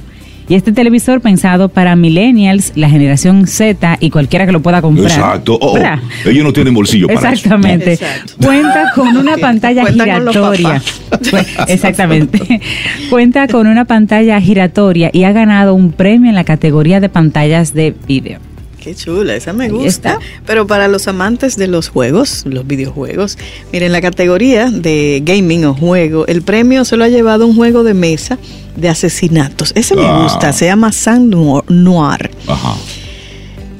Y este televisor pensado para millennials, la generación Z y cualquiera que lo pueda comprar. Exacto. Oh, oh, ellos no tienen bolsillo para eso. Exactamente. Exacto. Cuenta con una pantalla Cuenta giratoria. Pues, Exactamente. Cuenta con una pantalla giratoria y ha ganado un premio en la categoría de pantallas de video. Qué chula, esa me Ahí gusta. está. Pero para los amantes de los juegos, los videojuegos, miren, la categoría de gaming o juego, el premio se lo ha llevado un juego de mesa de asesinatos. Ese me Ah. gusta, se llama Sang Noir- Noir. Ajá.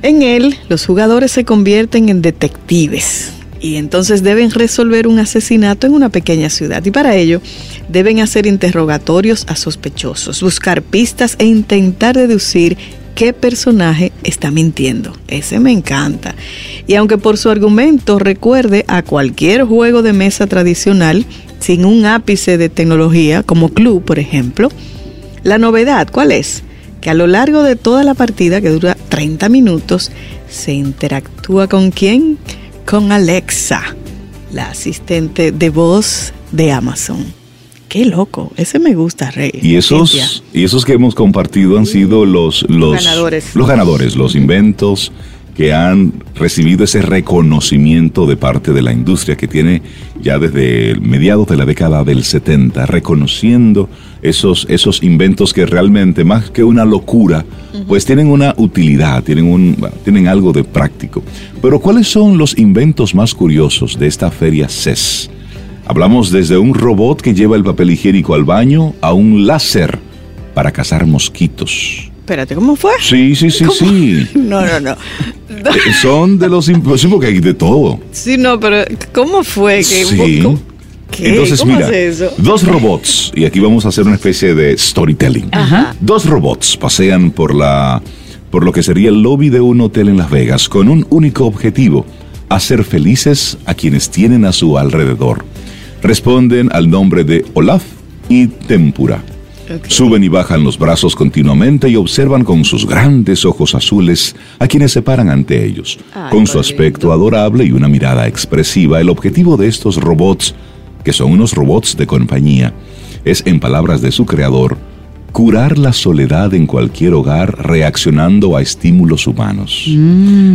En él, los jugadores se convierten en detectives y entonces deben resolver un asesinato en una pequeña ciudad. Y para ello, deben hacer interrogatorios a sospechosos, buscar pistas e intentar deducir qué personaje está mintiendo. Ese me encanta. Y aunque por su argumento recuerde a cualquier juego de mesa tradicional, sin un ápice de tecnología, como Club, por ejemplo, la novedad, ¿cuál es? Que a lo largo de toda la partida, que dura 30 minutos, se interactúa con quién? Con Alexa, la asistente de voz de Amazon. Qué loco, ese me gusta, Rey. Y esos, Cintia. y esos que hemos compartido han sido los, los ganadores. Los ganadores, los inventos que han recibido ese reconocimiento de parte de la industria que tiene ya desde mediados de la década del 70, reconociendo esos, esos inventos que realmente, más que una locura, pues tienen una utilidad, tienen, un, tienen algo de práctico. Pero ¿cuáles son los inventos más curiosos de esta feria CES? Hablamos desde un robot que lleva el papel higiénico al baño a un láser para cazar mosquitos. Espérate, ¿cómo fue? Sí, sí, sí, sí. No, no, no. Eh, Son de los imposibles porque hay de todo. Sí, no, pero ¿cómo fue? que Sí. ¿Cómo- ¿Qué? Entonces, ¿Cómo mira, hace eso? dos robots, y aquí vamos a hacer una especie de storytelling. Ajá. Dos robots pasean por la por lo que sería el lobby de un hotel en Las Vegas con un único objetivo, hacer felices a quienes tienen a su alrededor. Responden al nombre de Olaf y Tempura. Suben y bajan los brazos continuamente y observan con sus grandes ojos azules a quienes se paran ante ellos. Ay, con su aspecto lindo. adorable y una mirada expresiva, el objetivo de estos robots, que son unos robots de compañía, es, en palabras de su creador, curar la soledad en cualquier hogar reaccionando a estímulos humanos.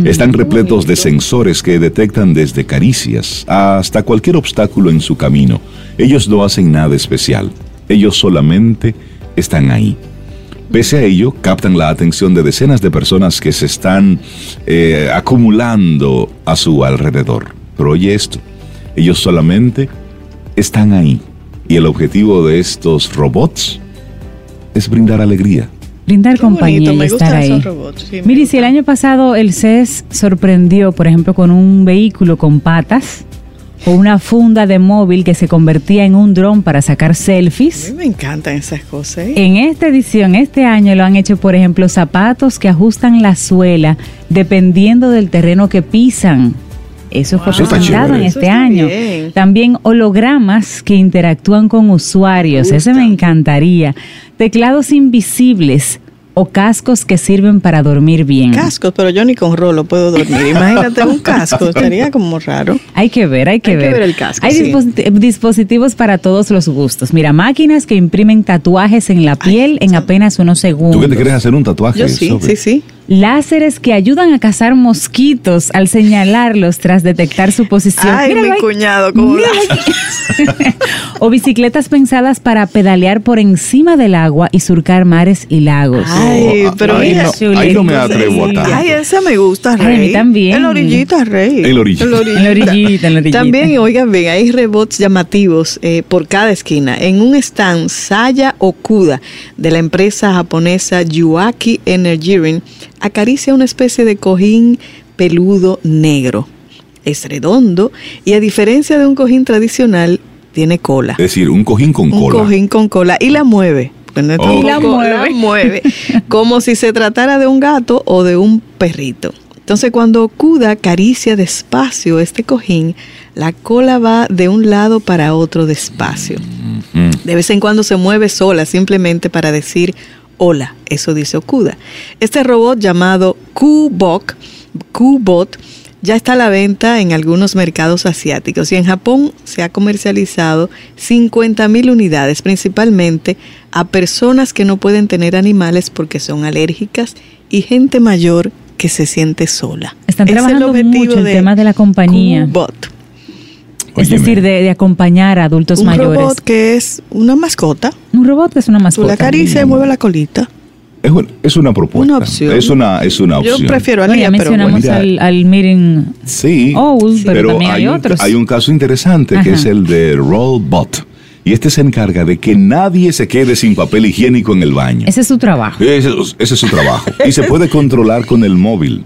Están repletos de sensores que detectan desde caricias hasta cualquier obstáculo en su camino. Ellos no hacen nada especial, ellos solamente están ahí. Pese a ello, captan la atención de decenas de personas que se están eh, acumulando a su alrededor. Pero oye esto, ellos solamente están ahí. Y el objetivo de estos robots es brindar alegría. Brindar Qué compañía bonito, y me estar ahí. robots, sí, Mire, si el año pasado el CES sorprendió, por ejemplo, con un vehículo con patas o una funda de móvil que se convertía en un dron para sacar A selfies. mí me encantan esas cosas. ¿eh? En esta edición, este año, lo han hecho, por ejemplo, zapatos que ajustan la suela dependiendo del terreno que pisan. Eso fue Eso está presentado en este año. bien. También hologramas que interactúan con usuarios. Me Ese me encantaría. Teclados invisibles o cascos que sirven para dormir bien. Cascos, pero yo ni con rolo puedo dormir. Imagínate un casco, estaría como raro. Hay que ver, hay que Hay que ver. ver el casco, Hay sí. disposit- dispositivos para todos los gustos. Mira, máquinas que imprimen tatuajes en la piel en apenas unos ¿Tú segundos. que te quieres hacer un tatuaje? Yo sí, sobre? sí, sí. Láseres que ayudan a cazar mosquitos al señalarlos tras detectar su posición. Ay, Míralo mi ahí. cuñado, ¿cómo o bicicletas pensadas para pedalear por encima del agua y surcar mares y lagos. Ay, Oh, pero ahí mira. no, ahí no me atrevo a tanto. Ay, esa me gusta, Ay, a Rey. mí también. En la orillita, Rey. En la orillita. En la orillita, en la orillita. También, oigan bien, hay rebots llamativos eh, por cada esquina. En un stand, Saya Okuda, de la empresa japonesa Yuaki Energirin, acaricia una especie de cojín peludo negro. Es redondo y a diferencia de un cojín tradicional, tiene cola. Es decir, un cojín con un cola. cojín con cola y la mueve. Bueno, Oh. Y la mueve. la mueve, como si se tratara de un gato o de un perrito. Entonces, cuando Okuda acaricia despacio este cojín, la cola va de un lado para otro despacio. Mm. De vez en cuando se mueve sola, simplemente para decir hola, eso dice Okuda. Este robot llamado Q-Bot, ya está a la venta en algunos mercados asiáticos y en Japón se ha comercializado 50 mil unidades, principalmente a personas que no pueden tener animales porque son alérgicas y gente mayor que se siente sola. Están el trabajando objetivo mucho el de tema de la compañía. Q-Bot. Es Óyeme. decir, de, de acompañar a adultos Un mayores. robot que es una mascota. Un robot que es una Tú mascota. la acaricias y mueve la colita. Es, un- es una propuesta. Una opción. Es una, es una opción. Yo prefiero a ya Lía, pero mencionamos bueno. al, al Meeting Sí, Owl, pero, también hay, un, otros. hay un caso interesante que Ajá. es el de Rollbot. Y este se encarga de que nadie se quede sin papel higiénico en el baño. Ese es su trabajo. Ese, ese es su trabajo. Y se puede controlar con el móvil.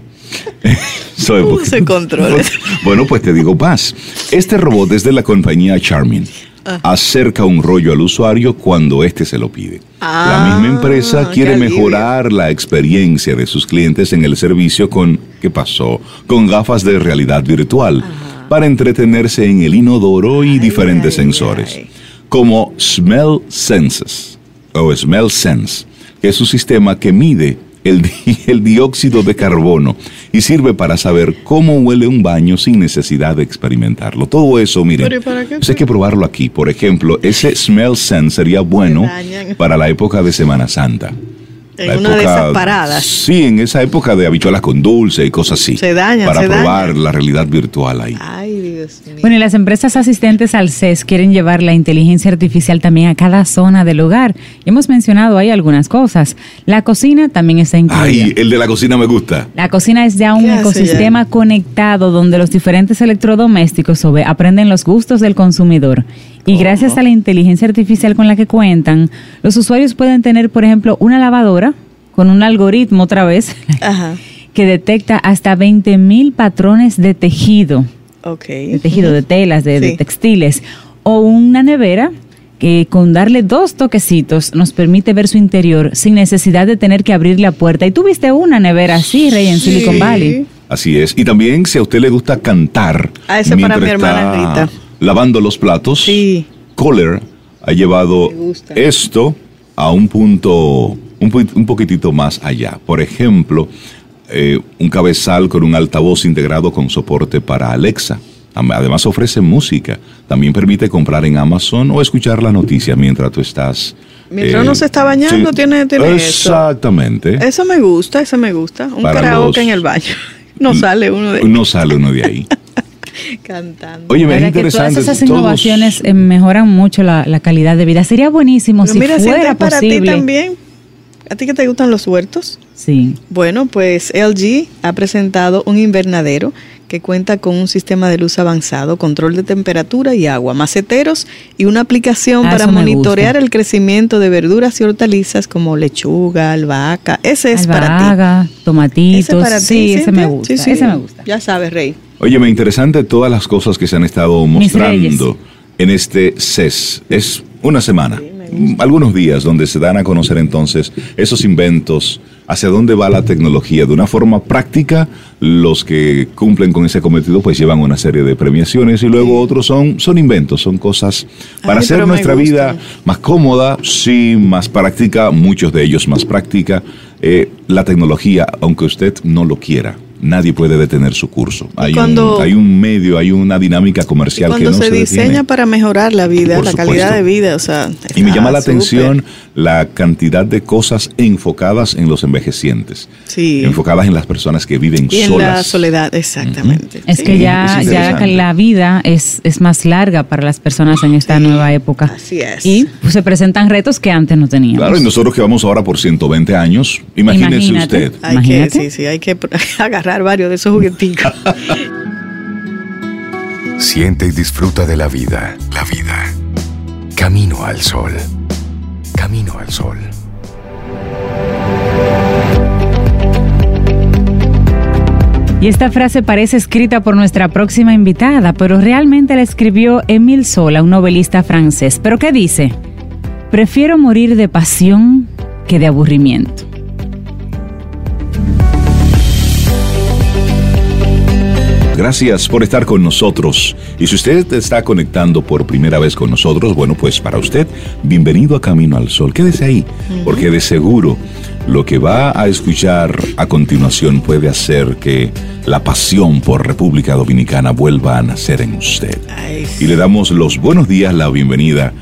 Soy ¿Cómo porque- se controla? Bueno, pues te digo más. Este robot es de la compañía Charmin. Ah. Acerca un rollo al usuario cuando éste se lo pide. Ah, la misma empresa quiere mejorar la experiencia de sus clientes en el servicio con, ¿qué pasó? Con gafas de realidad virtual para entretenerse en el inodoro y diferentes ay, sensores ay. como Smell Senses o Smell Sense, que es un sistema que mide el, di- el dióxido de carbono y sirve para saber cómo huele un baño sin necesidad de experimentarlo. Todo eso, miren, Pero ¿y para qué pues hay que probarlo aquí. Por ejemplo, ese Smell Sense sería bueno para la época de Semana Santa. En La una de esas paradas. Sí, en esa época de habichuelas con dulce y cosas así. Se dañan, Para se probar dañan. la realidad virtual ahí. Ay, Dios mío. Bueno, y las empresas asistentes al CES quieren llevar la inteligencia artificial también a cada zona del hogar. Y hemos mencionado ahí algunas cosas. La cocina también está incluida. Ay, el de la cocina me gusta. La cocina es ya un ¿Qué hace ecosistema conectado donde los diferentes electrodomésticos aprenden los gustos del consumidor. Y gracias a la inteligencia artificial con la que cuentan, los usuarios pueden tener, por ejemplo, una lavadora con un algoritmo otra vez Ajá. que detecta hasta 20.000 patrones de tejido, Ok. de tejido de telas, de, textiles, o una nevera que con darle dos toquecitos nos permite ver su interior sin necesidad de tener que abrir la puerta. Y tú viste una nevera así, Rey, en Silicon. Valley. Así es. Y también si a usted le gusta cantar. Ah, ese para mientras mi hermana está Rita. Lavando los platos. Sí. Kohler ha llevado esto a un punto, un, un poquitito más allá. Por ejemplo, eh, un cabezal con un altavoz integrado con soporte para Alexa. Además ofrece música. También permite comprar en Amazon o escuchar la noticia mientras tú estás. eh, Mientras uno se está bañando, tiene- tiene. Exactamente. Eso me gusta, eso me gusta. Un Para karaoke los- en el baño. No sale uno de No sale uno de ahí. cantando. Oye, me es que todas interesante. esas innovaciones eh, mejoran mucho la, la calidad de vida. Sería buenísimo Pero si mira, si fuera para ti posible. también. ¿A ti que te gustan los huertos? Sí. Bueno, pues LG ha presentado un invernadero que cuenta con un sistema de luz avanzado, control de temperatura y agua, maceteros y una aplicación Ah, para monitorear el crecimiento de verduras y hortalizas como lechuga, albahaca. Ese es para ti. Tomatitos. Ese para ti, sí, ese me gusta. Sí, sí. Ese me gusta. Ya sabes, Rey. Oye, me interesante todas las cosas que se han estado mostrando en este CES. Es una semana, mm, algunos días donde se dan a conocer entonces esos inventos, hacia dónde va la tecnología. De una forma práctica, los que cumplen con ese cometido pues llevan una serie de premiaciones y luego otros son, son inventos, son cosas para Ay, hacer nuestra vida más cómoda, sí, más práctica, muchos de ellos más práctica. Eh, la tecnología, aunque usted no lo quiera, nadie puede detener su curso. Hay, cuando- un, hay un medio, hay una dinámica comercial cuando que no se, se, diseña detiene. para mejorar la vida, Por la calidad de vida, o sea. Y me llama la atención la cantidad de cosas enfocadas en los envejecientes, Sí. enfocadas en las personas que viven Y en solas. la soledad, exactamente. Es Sí. que ya, es ya la vida es, es más larga para las personas en esta Sí, nueva época. así es. Y pues, se presentan retos que antes no teníamos. Claro, y nosotros que vamos ahora por 120 años, imagínese Imagínate. usted. Hay Imagínate. que, sí, sí, hay que agarrar varios de esos jugueticos. Siente y disfruta de la vida. La vida. Camino al sol. Camino al sol. Y esta frase parece escrita por nuestra próxima invitada, pero realmente la escribió Émile Zola, un novelista francés. ¿Pero qué dice? Prefiero morir de pasión que de aburrimiento. Gracias por estar con nosotros. Y si usted está conectando por primera vez con nosotros, bueno, pues para usted, bienvenido a Camino al Sol. Quédese ahí, porque de seguro lo que va a escuchar a continuación puede hacer que la pasión por República Dominicana vuelva a nacer en usted. Y le damos los buenos días, la bienvenida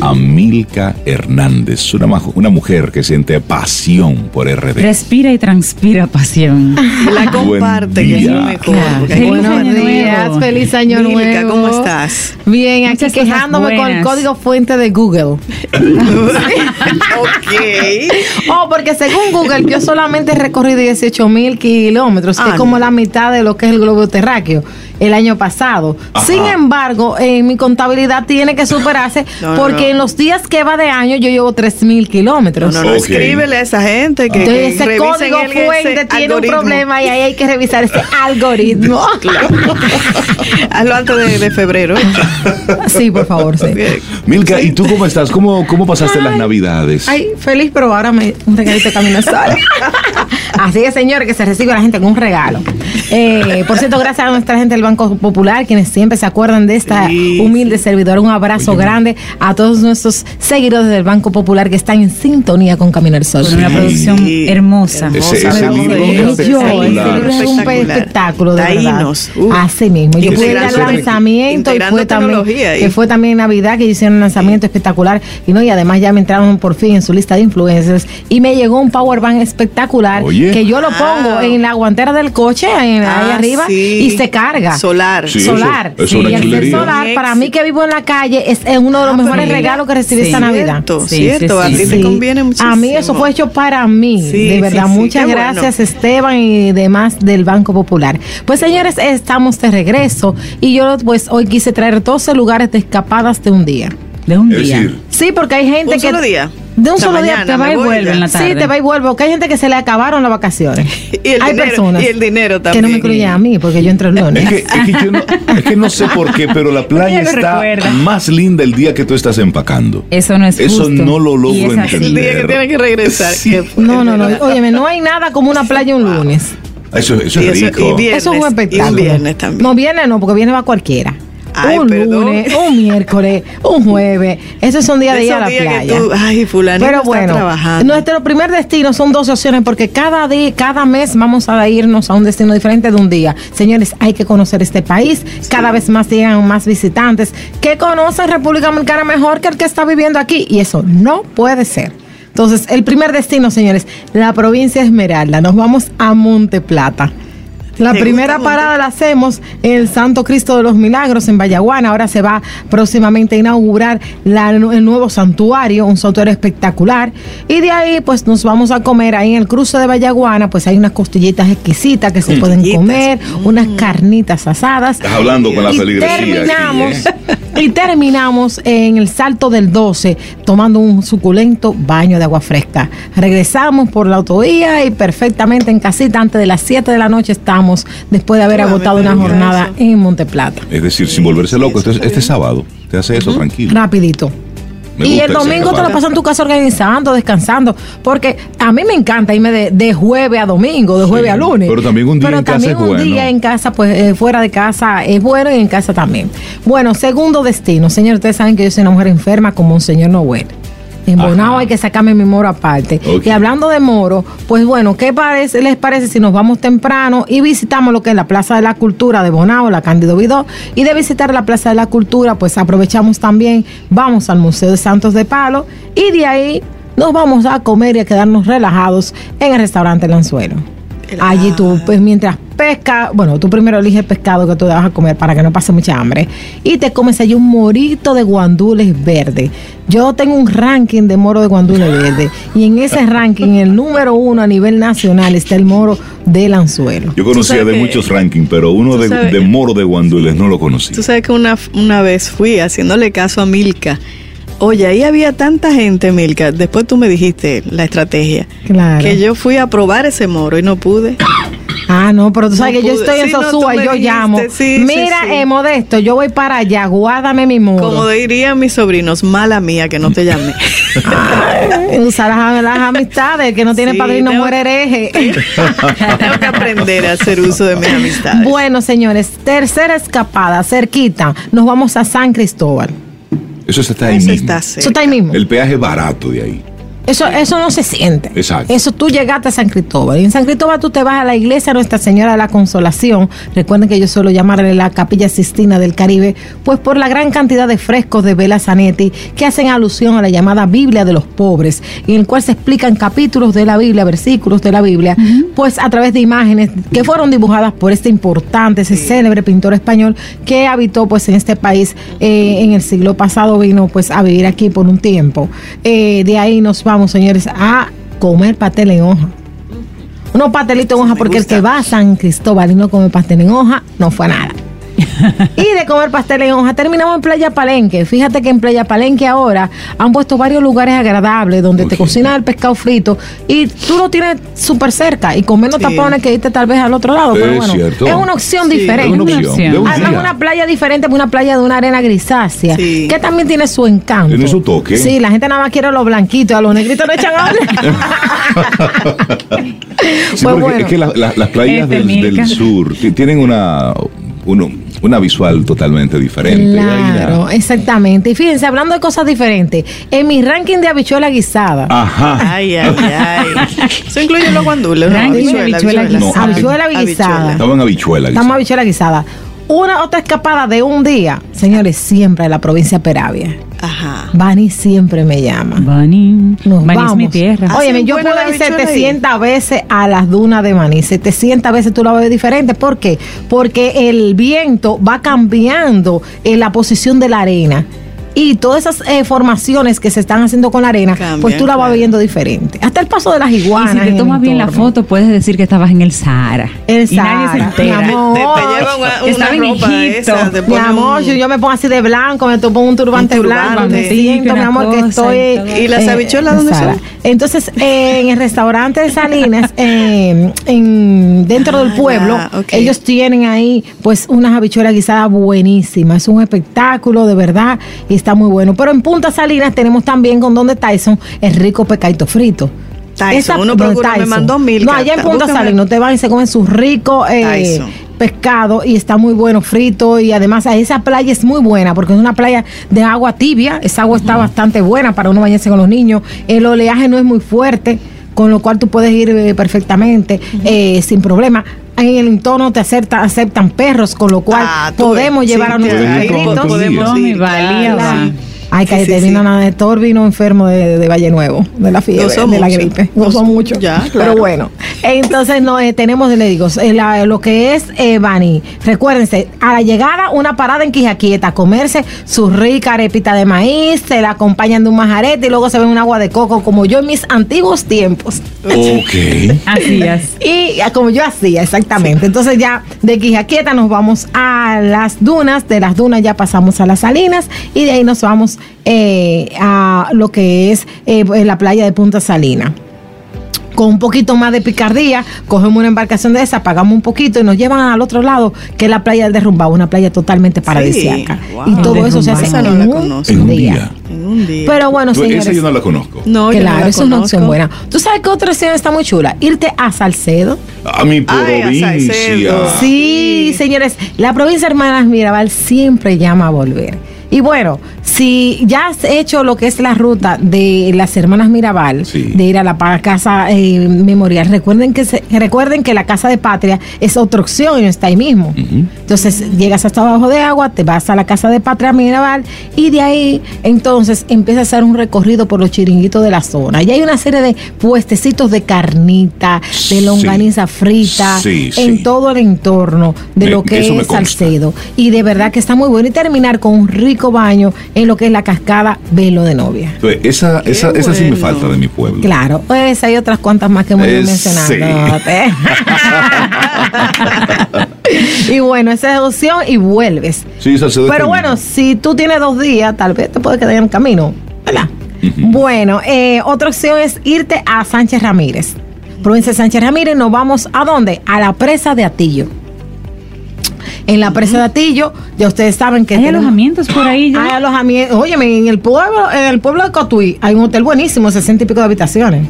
a Milka Hernández, una, mujer que siente pasión por RD. Respira y transpira pasión. La comparte, que es mejor. Claro. Buenos días, feliz año Milka, nuevo. ¿cómo estás? Bien, aquí quejándome con el código fuente de Google. ok. Oh, porque según Google yo solamente he recorrido 18 mil kilómetros, que Ah, es como no. la mitad de lo que es el globo terráqueo el año pasado. Ajá. Sin embargo, en mi contabilidad tiene que superarse No, porque no. en los días que va de año yo llevo 3 mil No, kilómetros. no, no, Ok. escríbele a esa gente que, Entonces, que ese código el- ese fuente tiene un problema y ahí hay que revisar ese algoritmo. Hazlo antes de, de febrero. sí, por favor, sí. Milka, ¿y tú cómo estás? ¿Cómo, cómo pasaste las navidades? Ay, feliz, pero ahora me un regalito de camino al sol. Así es, señores, que se recibe a la gente con un regalo. Eh, por cierto, gracias a nuestra gente del Banco Popular, quienes siempre se acuerdan de esta Sí, humilde servidora. Un abrazo grande a todos nuestros seguidores del Banco Popular que están en sintonía con Camino al Sol. Con una Sí. producción Sí. hermosa. Ese- ese Hermosa, libro es espectacular. un espectáculo de verdad. Taínos, uf. Así mismo. Yo pude ir al lanzamiento y fue también, que fue también Navidad que hicieron un lanzamiento espectacular y no y además ya me entraron por fin en su lista de influencers y me llegó un power bank espectacular Oye. que yo lo pongo en la guantera del coche en- ahí Ah, arriba sí. y se carga. Solar. Sí, eso- solar. eso es Sí, una y el ser chulería. solar, para mí que vivo en la calle, es uno de los Ah, mejores regalos que recibí Sí. esta Navidad. Cierto, Sí, cierto. sí, a sí. ti te conviene muchísimo. A mí eso fue hecho para mí, Sí, de verdad. sí, sí, Muchas gracias bueno. Esteban y demás del Banco Popular. Pues señores, estamos de regreso y yo pues hoy quise traer 12 lugares de escapadas de un día. De un Es día. decir, Sí, porque hay gente ¿Un que... solo día? De un O sea, solo día te va y vuelve en la Sí, tarde. te va y vuelve. Porque hay gente que se le acabaron las vacaciones. Y el hay dinero- personas y el dinero que no también. me incluyen a mí porque yo entro el lunes. es que, es que yo no, es que no sé por qué, pero la playa está recuerda. más linda el día que tú estás empacando. Eso no es Eso justo. no lo logro es así. El día que entender. tiene que regresar. Sí. No, no, no. Óyeme, no hay nada como una playa un lunes. Eso, eso es eso- rico. y. Eso es un espectáculo. y un viernes también. No, viernes no, porque viene va cualquiera. Ay, un perdón. lunes, un miércoles, un jueves. Esos son días de ir a la playa. tú, ay, fulanito Pero bueno, trabajando. nuestro primer destino son 12 opciones porque cada día, cada mes vamos a irnos a un destino diferente de un día. Señores, hay que conocer este país. Cada vez más llegan más visitantes que conocen República Dominicana mejor que el que está viviendo aquí. Y eso no puede ser. Entonces, el primer destino, señores, la provincia Esmeralda. Nos vamos a Monte Plata. La ¿Te primera parada la hacemos en el Santo Cristo de los Milagros en Vallaguana. Ahora se va próximamente a inaugurar la- el nuevo santuario, un santuario espectacular. Y de ahí, pues nos vamos a comer ahí en el cruce de Vallaguana. Pues hay unas costillitas exquisitas que se pueden comer, unas carnitas asadas. Estás hablando con la Y feligresía aquí, terminamos, ¿eh? y terminamos en el Salto del 12 tomando un suculento baño de agua fresca. Regresamos por la autovía y perfectamente en casita antes de las 7 de la noche estamos después de haber agotado una jornada eso. en Monteplata. Es decir, sin volverse loco, este, este sábado te hace eso tranquilo. Rapidito. Me y el domingo te lo pasas en tu casa organizando, descansando, porque a mí me encanta irme de, de jueves a domingo, de jueves Sí, a lunes. pero también un día Pero en casa también es un bueno. día en casa, pues eh, fuera de casa es bueno y en casa también. Bueno, segundo destino, señor, ustedes saben que yo soy una mujer enferma como un señor Noel. En Ajá. Bonao hay que sacarme mi moro aparte. Y hablando de moro, pues bueno, ¿qué parece, les parece si nos vamos temprano y visitamos lo que es la Plaza de la Cultura de Bonao, la Cándido Vidó? Y de visitar la Plaza de la Cultura, pues aprovechamos también, vamos al Museo de Santos de Palo y de ahí nos vamos a comer y a quedarnos relajados en el restaurante El Anzuelo. El- Allí tú, pues mientras pesca, bueno, tú primero eliges el pescado que tú vas a comer para que no pase mucha hambre y te comes allí un morito de guandules verde. Yo tengo un ranking de moro de guandules verde y en ese ranking, el número uno a nivel nacional está el moro del anzuelo. Yo conocía de que- muchos rankings, pero uno tú de, sabes- de Moro de Guandules no lo conocí. Tú sabes que una, una vez fui haciéndole caso a Milka. Oye, ahí había tanta gente, Milka. Después tú me dijiste la estrategia. Claro. Que yo fui a probar ese moro y no pude. Ah, no, pero tú sabes No que yo estoy en Sí, Sosúa y yo dijiste, llamo. sí, Mira, sí. eh, Modesto, yo voy para allá, guárdame mi muro. Como dirían mis sobrinos, mala mía que no te llamé. Usar las, las amistades, que no tiene padrino tengo- muere hereje. Tengo que aprender a hacer uso de mis amistades. Bueno, señores, tercera escapada, cerquita, nos vamos a San Cristóbal. Eso está ahí Eso mismo. está Eso está ahí cerca. mismo. El peaje barato de ahí. Eso, eso no se siente. Exacto. Eso tú llegaste a San Cristóbal. Y en San Cristóbal tú te vas a la iglesia Nuestra Señora de la Consolación. Recuerden que yo suelo llamarle la Capilla Sistina del Caribe, pues por la gran cantidad de frescos de Vela Zanetti que hacen alusión a la llamada Biblia de los pobres, en el cual se explican capítulos de la Biblia, versículos de la Biblia, pues a través de imágenes que fueron dibujadas por este importante, ese célebre pintor español que habitó pues en este país eh, en el siglo pasado, vino pues a vivir aquí por un tiempo. Eh, de ahí nos vamos, señores, a comer pastel en hoja. Unos pastelitos en hoja, porque el que va a San Cristóbal y no come pastel en hoja, no fue a nada. y de comer pastel en hoja, terminamos en Playa Palenque. Fíjate que en Playa Palenque ahora han puesto varios lugares agradables donde te cocinan el pescado frito y tú lo tienes súper cerca y con menos Sí. tapones que irte tal vez al otro lado. Pero Es bueno, cierto. es una opción Sí, Es diferente. una Una opción. opción. de un Además, día. una playa diferente, una playa de una arena grisácea, Sí. que también tiene su encanto. Tiene su toque. Sí, la gente nada más quiere los blanquitos, a los negritos no echan Pues bueno. es que la- la- las playas Este, del, sur ti- tienen una, uno- una visual totalmente diferente. Claro, exactamente. Y fíjense, hablando de cosas diferentes, en mi ranking de habichuela guisada, Ajá. Ay, ay, ay. Eso incluye los guandules, ¿no? Ranking habichuela guisada. habichuela Habichuela. guisada. Estaba en habichuela. estamos quizá. habichuela guisada. Una otra escapada de un día, señores, siempre a la provincia de Peravia. Ajá. Bani siempre me llama. Bani, Nos Bani vamos. es mi tierra. Oye, Hacen yo puedo ir habichuela ahí. 700 veces a las dunas de Maní. 700 veces tú la ves diferente. ¿Por qué? Porque el viento va cambiando en la posición de la arena. Y todas esas eh, formaciones que se están haciendo con la arena, Cambian, pues tú la vas claro. viendo diferente. Hasta el paso de las Y iguanas. si en te tomas bien la foto, puedes decir que estabas en el Sahara. El y nadie se Sahara, entera. mi amor. Te, te lleva una, una ropa de te Mi amor, un- si yo me pongo así de blanco, me pongo un turbante, Un turbante. blanco, me siento, mi amor, que estoy. y. ¿Y las habichuelas dónde Sara. son? Entonces, eh, en el restaurante de Salinas, eh, en, dentro Ah, del pueblo, ya, ok. ellos tienen ahí, pues, unas habichuelas guisadas buenísimas. Es un espectáculo, de verdad, y está muy bueno. Pero en Punta Salinas tenemos también con donde Tyson el rico pecaito frito. Tyson, uno procura, me mandó mil No, allá en. Punta Búscame- Salinas te van y se comen su rico eh, pescado y está muy bueno frito y además esa playa es muy buena porque es una playa de agua tibia, esa agua está bastante buena para uno bañarse con los niños, el oleaje no es muy fuerte, con lo cual tú puedes ir eh, perfectamente eh, sin problema. En el entorno te acepta- aceptan perros, con lo cual Ah, podemos ves, llevar sí, a nuestros perritos. podemos ir, claro. Sí. Ay, Sí, cállate, sí, vino sí. nada de Thor, vino enfermo de, de Valle Nuevo, de la fiebre, de la mucho. gripe. Gozó Gozó- mucho. ya, Pero claro. bueno, entonces no, eh, tenemos, le digo, eh, la- lo que es eh, Bani. Recuérdense, a la llegada, una parada en Quijaquieta, comerse su rica arepita de maíz, se la acompañan de un majarete y luego se ven un agua de coco, como yo en mis antiguos tiempos. Ok. Así es. Y ah, como yo hacía, exactamente. Entonces ya de Quijaquieta nos vamos a las dunas, de las dunas ya pasamos a las salinas y de ahí nos vamos eh, a lo que es eh, la playa de Punta Salina. Con un poquito más de picardía, cogemos una embarcación de esa, pagamos un poquito y nos llevan al otro lado, que es la playa del derrumbado, una playa totalmente paradisíaca. wow. Y todo eso se hace en no la un, conozco. En un día. día. En un día. Pero bueno, Tú- señores. Esa yo no la conozco. no, no Claro, la eso es una opción buena. ¿Tú sabes qué otra opción está muy chula? Irte a Salcedo. A mi Ay, a provincia. Salcedo. Sí, señores, la provincia de Hermanas Mirabal siempre llama a volver. Y bueno, si ya has hecho lo que es la ruta de las hermanas Mirabal, Sí. de ir a la casa eh, memorial, recuerden que se- recuerden que la casa de patria es otra opción y no está ahí mismo. Entonces llegas hasta abajo de agua, te vas a la casa de patria Mirabal y de ahí entonces empiezas a hacer un recorrido por los chiringuitos de la zona. Y hay una serie de puestecitos de carnita, de Sí. longaniza frita, Sí, en todo el entorno de Me- lo que es. Salcedo. Y de verdad que está muy bueno. Y terminar con un rico baño en lo que es la cascada Velo de Novia. Entonces, Esa, Qué esa, esa sí me bueno. falta de mi pueblo. Claro, pues hay otras cuantas más que hemos ido Eh, mencionando. y bueno, esa es opción y vuelves. Sí, Pero bueno, si tú tienes dos días, tal vez te puedes quedar en el camino, ¿verdad? Bueno, eh, otra opción es irte a Sánchez Ramírez. provincia de Sánchez Ramírez, nos vamos a dónde? A la presa de Atillo. En la presa de Atillo, ya ustedes saben que Hay tenemos- alojamientos por ahí. ya? hay alojamientos. Óyeme, en el pueblo, en el pueblo de Cotuí hay un hotel buenísimo, 60 y pico de habitaciones.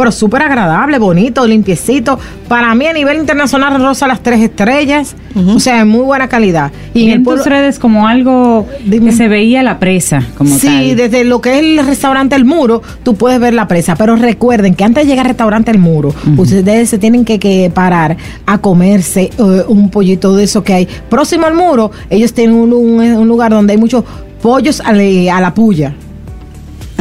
Pero súper agradable, bonito, limpiecito. Para mí a nivel internacional rosa las tres estrellas. O sea, en muy buena calidad. Y en el en tus redes como algo Dime. que se veía la presa como Sí, tal. desde lo que es el restaurante El Muro, tú puedes ver la presa. Pero recuerden que antes de llegar al restaurante El Muro, ustedes se tienen que, que parar a comerse eh, un pollito de eso que hay. Próximo al muro, ellos tienen un, un- un lugar donde hay muchos pollos a, la- a la puya.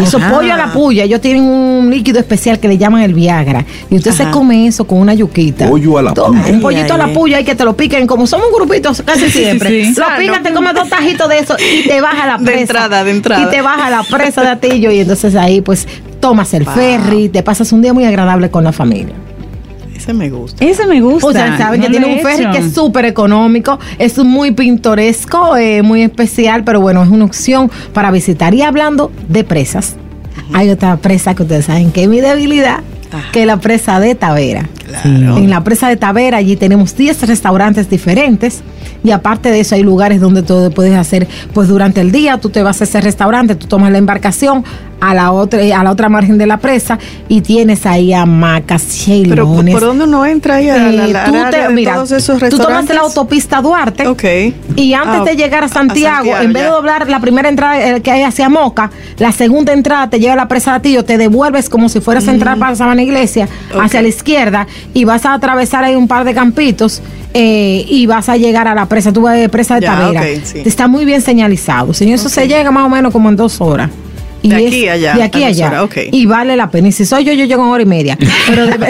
Ajá. pollos a la puya, ellos tienen un líquido especial que le llaman el Viagra. Y usted se Ajá. come eso con una yuquita. Pollo a la puya. Un pollito a la puya y que te lo piquen. Como somos un grupito casi siempre. sí. Lo Sano. pican, te comes dos tajitos de eso y te baja la De presa. entrada, de entrada. Y te baja la presa de Atillo. Y entonces ahí pues tomas el Wow. ferry, te pasas un día muy agradable con la familia. Ese me gusta. Ese me gusta. Ustedes saben no que tiene un ferry hecho. que es súper económico, es muy pintoresco, eh, muy especial, pero bueno, es una opción para visitar. Y hablando de presas, hay otra presa que ustedes saben que es mi debilidad, Ajá. que es la presa de Tavera. Claro. En la presa de Tavera allí tenemos 10 restaurantes diferentes y aparte de eso hay lugares donde tú puedes hacer pues durante el día tú te vas a ese restaurante, tú tomas la embarcación a la otra a la otra margen de la presa y tienes ahí hamacas, Pero ¿por, dónde uno entra ahí a la, Eh, la- te- de mira, todos esos tú tomas restaurantes? la autopista Duarte Ok. y antes Ah, de llegar a a Santiago, en vez de doblar la primera entrada eh, que hay hacia Moca, la segunda entrada te lleva a la presa de Atillo, te devuelves como si fueras a entrar para Sabana Iglesia, Mm. Hacia la izquierda, y vas a atravesar ahí un par de campitos eh, y vas a llegar a la presa, tú vas de presa de Ya, Tavera. ok, sí. Está muy bien señalizado. Señor, eso se llega más o menos como en dos horas. De aquí a allá, De aquí a a allá. horas. Y vale la pena. Y si soy yo, yo llego en hora y media. Pero de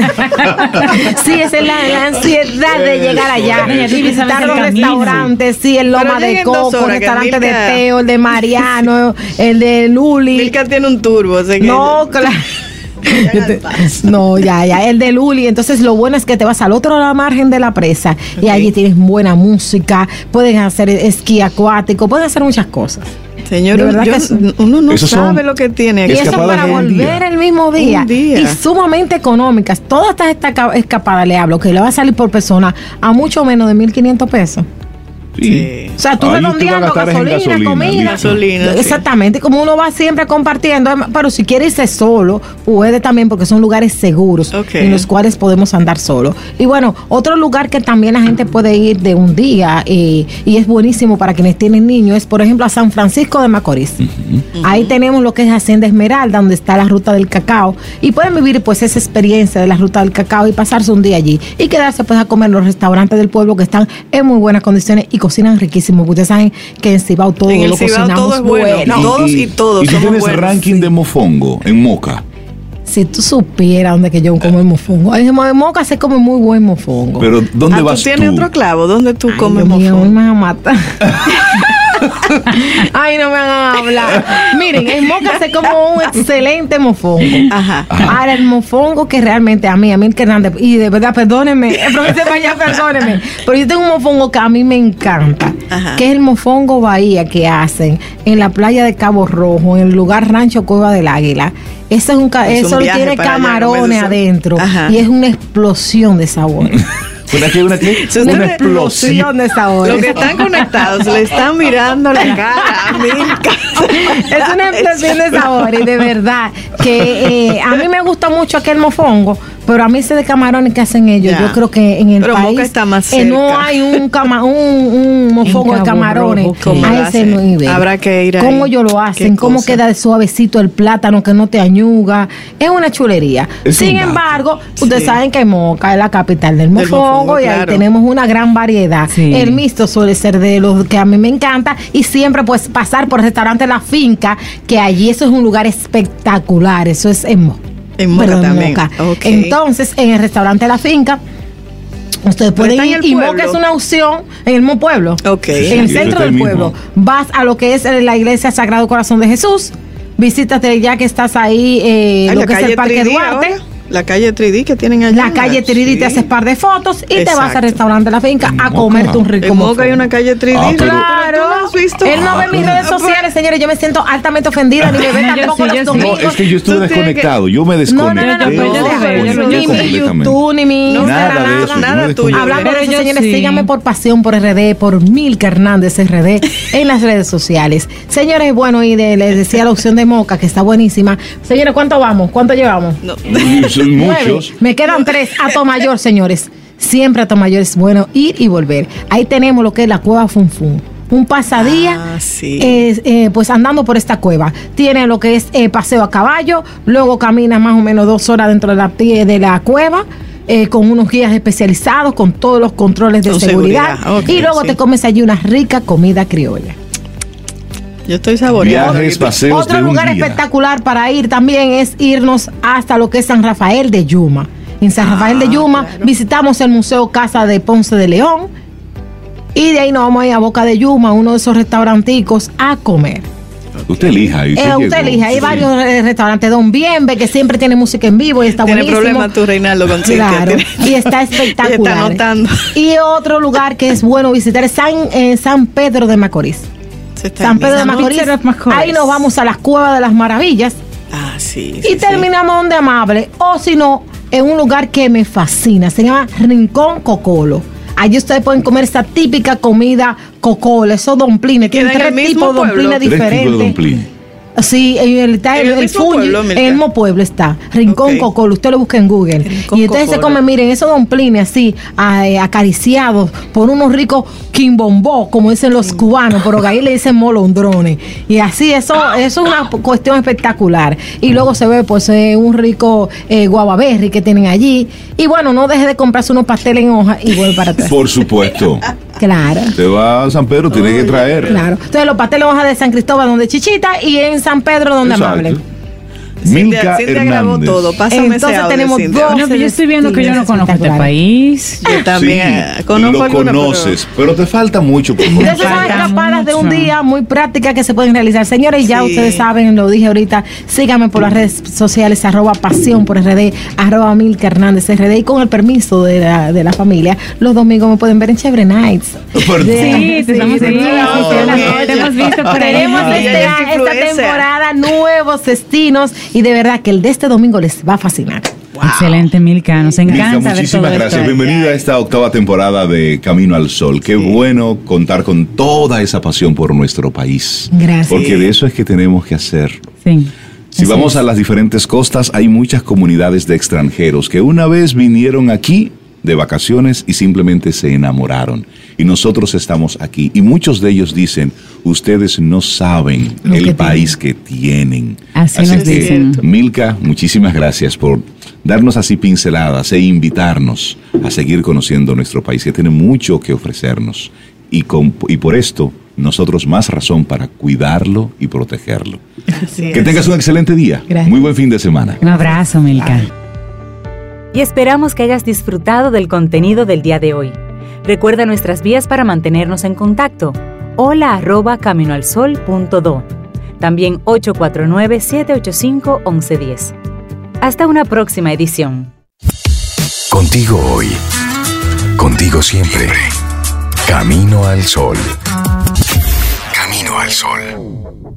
sí, esa es la, la ansiedad de llegar allá y visitar los restaurantes. Sí, el Loma de Coco, el restaurante de Teo, el de Mariano, el de Luli. Milka tiene un turbo, así que No, claro. Te- No, ya, ya, el de Luli. Entonces, lo bueno es que te vas al otro lado margen de la presa y allí tienes buena música, pueden hacer esquí acuático, pueden hacer muchas cosas. Señor, yo- uno no sabe lo que tiene Y aquí. eso Escapadas para volver el mismo día. Y sumamente económicas. Todas estas escapadas, le hablo, que le va a salir por persona a mucho menos de 1.500 pesos. Sí. O sea, tú Ahí redondeando gasolina, gasolina, comida. Gasolina, sí. Exactamente, como uno va siempre compartiendo, em, pero si quiere irse solo, puede también porque son lugares seguros en los cuales podemos andar solo. Y bueno, otro lugar que también la gente puede ir de un día eh, y es buenísimo para quienes tienen niños es, por ejemplo, a San Francisco de Macorís. Ahí tenemos lo que es Hacienda Esmeralda, donde está la ruta del cacao y pueden vivir pues esa experiencia de la ruta del cacao y pasarse un día allí y quedarse pues a comer en los restaurantes del pueblo que están en muy buenas condiciones y cocinan riquísimo. porque Ustedes saben que en Cibao todo En el lo Cibao cocinamos todo es bueno. Todos y todos Y tú somos tienes buenos, ranking sí. de mofongo en Moca. Si tú supieras dónde que yo como el mofongo. En Moca se come muy buen mofongo. Pero ¿dónde Ah, vas ¿Tú tienes tú? otro clavo? ¿Dónde tú Ay, comes Dios mío, mofongo? me van a matar. Ay, no me hagan hablar. Miren, en Moca se come un excelente mofongo. Ajá. Ahora, el mofongo que realmente a mí, a mí el que Hernández, y de verdad, perdónenme, el profesor Mañana, perdónenme, pero yo tengo un mofongo que a mí me encanta, Ajá. que es el mofongo Bahía que hacen en la playa de Cabo Rojo, en el lugar Rancho Cueva del Águila. Eso, es un, Es un eso viaje tiene para allá, camarones adentro Ajá. y es una explosión de sabor. ¿Una qué? ¿Una qué? Explosión de sabor. Los que están conectados le están mirando la cara a Milka. es una explosión de sabor y de verdad que eh, a mí me gusta mucho aquel mofongo, pero a mí ese de camarones que hacen ellos, yo creo que en el Pero Moca país está más eh, no hay un, cama, un, un mofongo de camarones Rojo, ¿cómo a ese nivel. Habrá que ir ahí. ¿Cómo ellos lo hacen? ¿Cómo cosa. queda de suavecito el plátano que no te añuga? Es una chulería. Es Sin un embargo, ustedes saben que Moca es la capital del mofongo, mofongo, y ahí tenemos una gran variedad. Sí. El mixto suele ser de los que a mí me encanta y siempre pues pasar por el restaurante La Finca, que allí eso es un lugar espectacular, eso es en Moca. En Moca Perdón, también. Moca. Entonces, en el restaurante La Finca, ustedes pueden ir el y pueblo. Moca es una opción en el mismo pueblo. Ok. En el Sí, centro del pueblo. Vas a lo que es la iglesia Sagrado Corazón de Jesús. Visítate ya que estás ahí, eh, Ay, lo que es el Parque Tridía Duarte. ahora. La calle 3D que tienen allá. La calle 3D Sí. te haces par de fotos y te vas al restaurante de la finca En a comerte un rico En Moca hay una calle 3D. Ah, pero- Claro, ¿Tú no has visto? él no ve mis Ah, redes pero- sociales, señores. Yo me siento altamente ofendida, ni me ve No, tampoco sí, los domingos. No, es que yo estuve desconectado. Yo me No, no, desconecté. no, no, no, yo- yo- ni mi. YouTube, ni mi No, Instagram, nada de nada. eso, nada tuyo. Hablando de eso, señores, sí. síganme por Pasión por RD, por Milka Hernández RD en las redes sociales. Señores, bueno, y de- les decía la opción de Moca, que está buenísima. Señores, ¿cuánto vamos? ¿Cuánto llevamos? No. Son Nueve. muchos. Me quedan tres. A Tomayor, señores. Siempre a Tomayor es bueno ir y volver. Ahí tenemos lo que es la cueva Funfun. Un pasadía, Ah, sí. eh, eh, pues andando por esta cueva. Tiene lo que es eh, paseo a caballo, luego camina más o menos dos horas dentro de la, pie- de la cueva. eh, con unos guías especializados, con todos los controles de Con seguridad. y luego sí. te comes allí una rica comida criolla. Yo estoy saboreando. Viajes, paseos Otro de un lugar día. espectacular para ir también es irnos hasta lo que es San Rafael de Yuma. En San Rafael Ah, de Yuma visitamos el Museo Casa de Ponce de León y de ahí nos vamos a ir a Boca de Yuma, uno de esos restauranticos, a comer. Usted elija. y Eh, usted llegó. elige, hay Sí. varios eh, restaurantes, Don Bienve, que siempre tiene música en vivo y está Tiene buenísimo. problema tú, Reinaldo, con. Claro, Tiene- y está espectacular. está anotando. Y otro lugar que es bueno visitar es San, eh, San Pedro de Macorís. San Pedro de Macorís. Ahí nos vamos a las cuevas de las maravillas Ah, sí. y sí, sí. terminamos donde amable. O si no, en un lugar que me fascina. Se llama Rincón Cocolo. Allí ustedes pueden comer esa típica comida cocolo, esos domplines. Tienen tres el mismo tipos domplines Tres tipos de diferentes. Sí, en el, está ¿En el, el el Fuji, pueblo, en el mismo pueblo está. Rincón Ok. Cocolo, usted lo busca en Google. Rincón y entonces se come, miren, esos domplines así, eh, acariciados por unos ricos quimbombó, como dicen los cubanos, pero que ahí le dicen molondrones. Y así, eso, eso es una cuestión espectacular. Y luego se ve, pues, eh, un rico eh, guavaberry que tienen allí. Y bueno, no deje de comprarse unos pasteles en hoja y vuelve para atrás. Por supuesto. Claro. Te va a San Pedro, tiene que traer. Claro. Entonces los pasteles en hoja de San Cristóbal donde Chichita y en San Pedro donde. Amable. Milka Cintia, grabó Hernández. todo. Pásame ese Entonces audio, tenemos Cintia. dos. No, pero yo estoy viendo que yo no conozco este país. Yo también Sí, eh, conozco lo alguna, pero- conoces, pero... te falta mucho por Entonces son escapadas de un día muy prácticas que se pueden realizar. Señores, ya Sí. ustedes saben, lo dije ahorita, síganme por las redes sociales, arroba pasión por RD, arroba Milka Hernández RD y con el permiso de la, de la familia, los domingos me pueden ver en Chevre Nights. Perdón. Sí, te estamos sí, viendo. sí, te- te hemos visto por ahí. Tenemos este- esta temporada nuevos destinos y de verdad que el de este domingo les va a fascinar. Excelente, Milka. Nos Milka, encanta ver todo muchísimas gracias. esto. Bienvenida a esta octava temporada de Camino al Sol. Qué bueno contar con toda esa pasión por nuestro país. Gracias. Porque de eso es que tenemos que hacer. Sí. Si Así vamos es. a las diferentes costas, hay muchas comunidades de extranjeros que una vez vinieron aquí de vacaciones y simplemente se enamoraron. Y nosotros estamos aquí. Y muchos de ellos dicen, ustedes no saben Lo el que país que tienen. Así nos que, dicen. Milka, muchísimas gracias por darnos así pinceladas e invitarnos a seguir conociendo nuestro país, que tiene mucho que ofrecernos. Y, con- y por esto, nosotros más razón para cuidarlo y protegerlo. Así Que es. tengas un excelente día. Gracias. Muy buen fin de semana. Un abrazo, Milka. Y esperamos que hayas disfrutado del contenido del día de hoy. Recuerda nuestras vías para mantenernos en contacto. Hola arroba caminoalsol.do. También 849-785-1110. Hasta una próxima edición. Contigo hoy. Contigo siempre. Camino al sol. Camino al sol.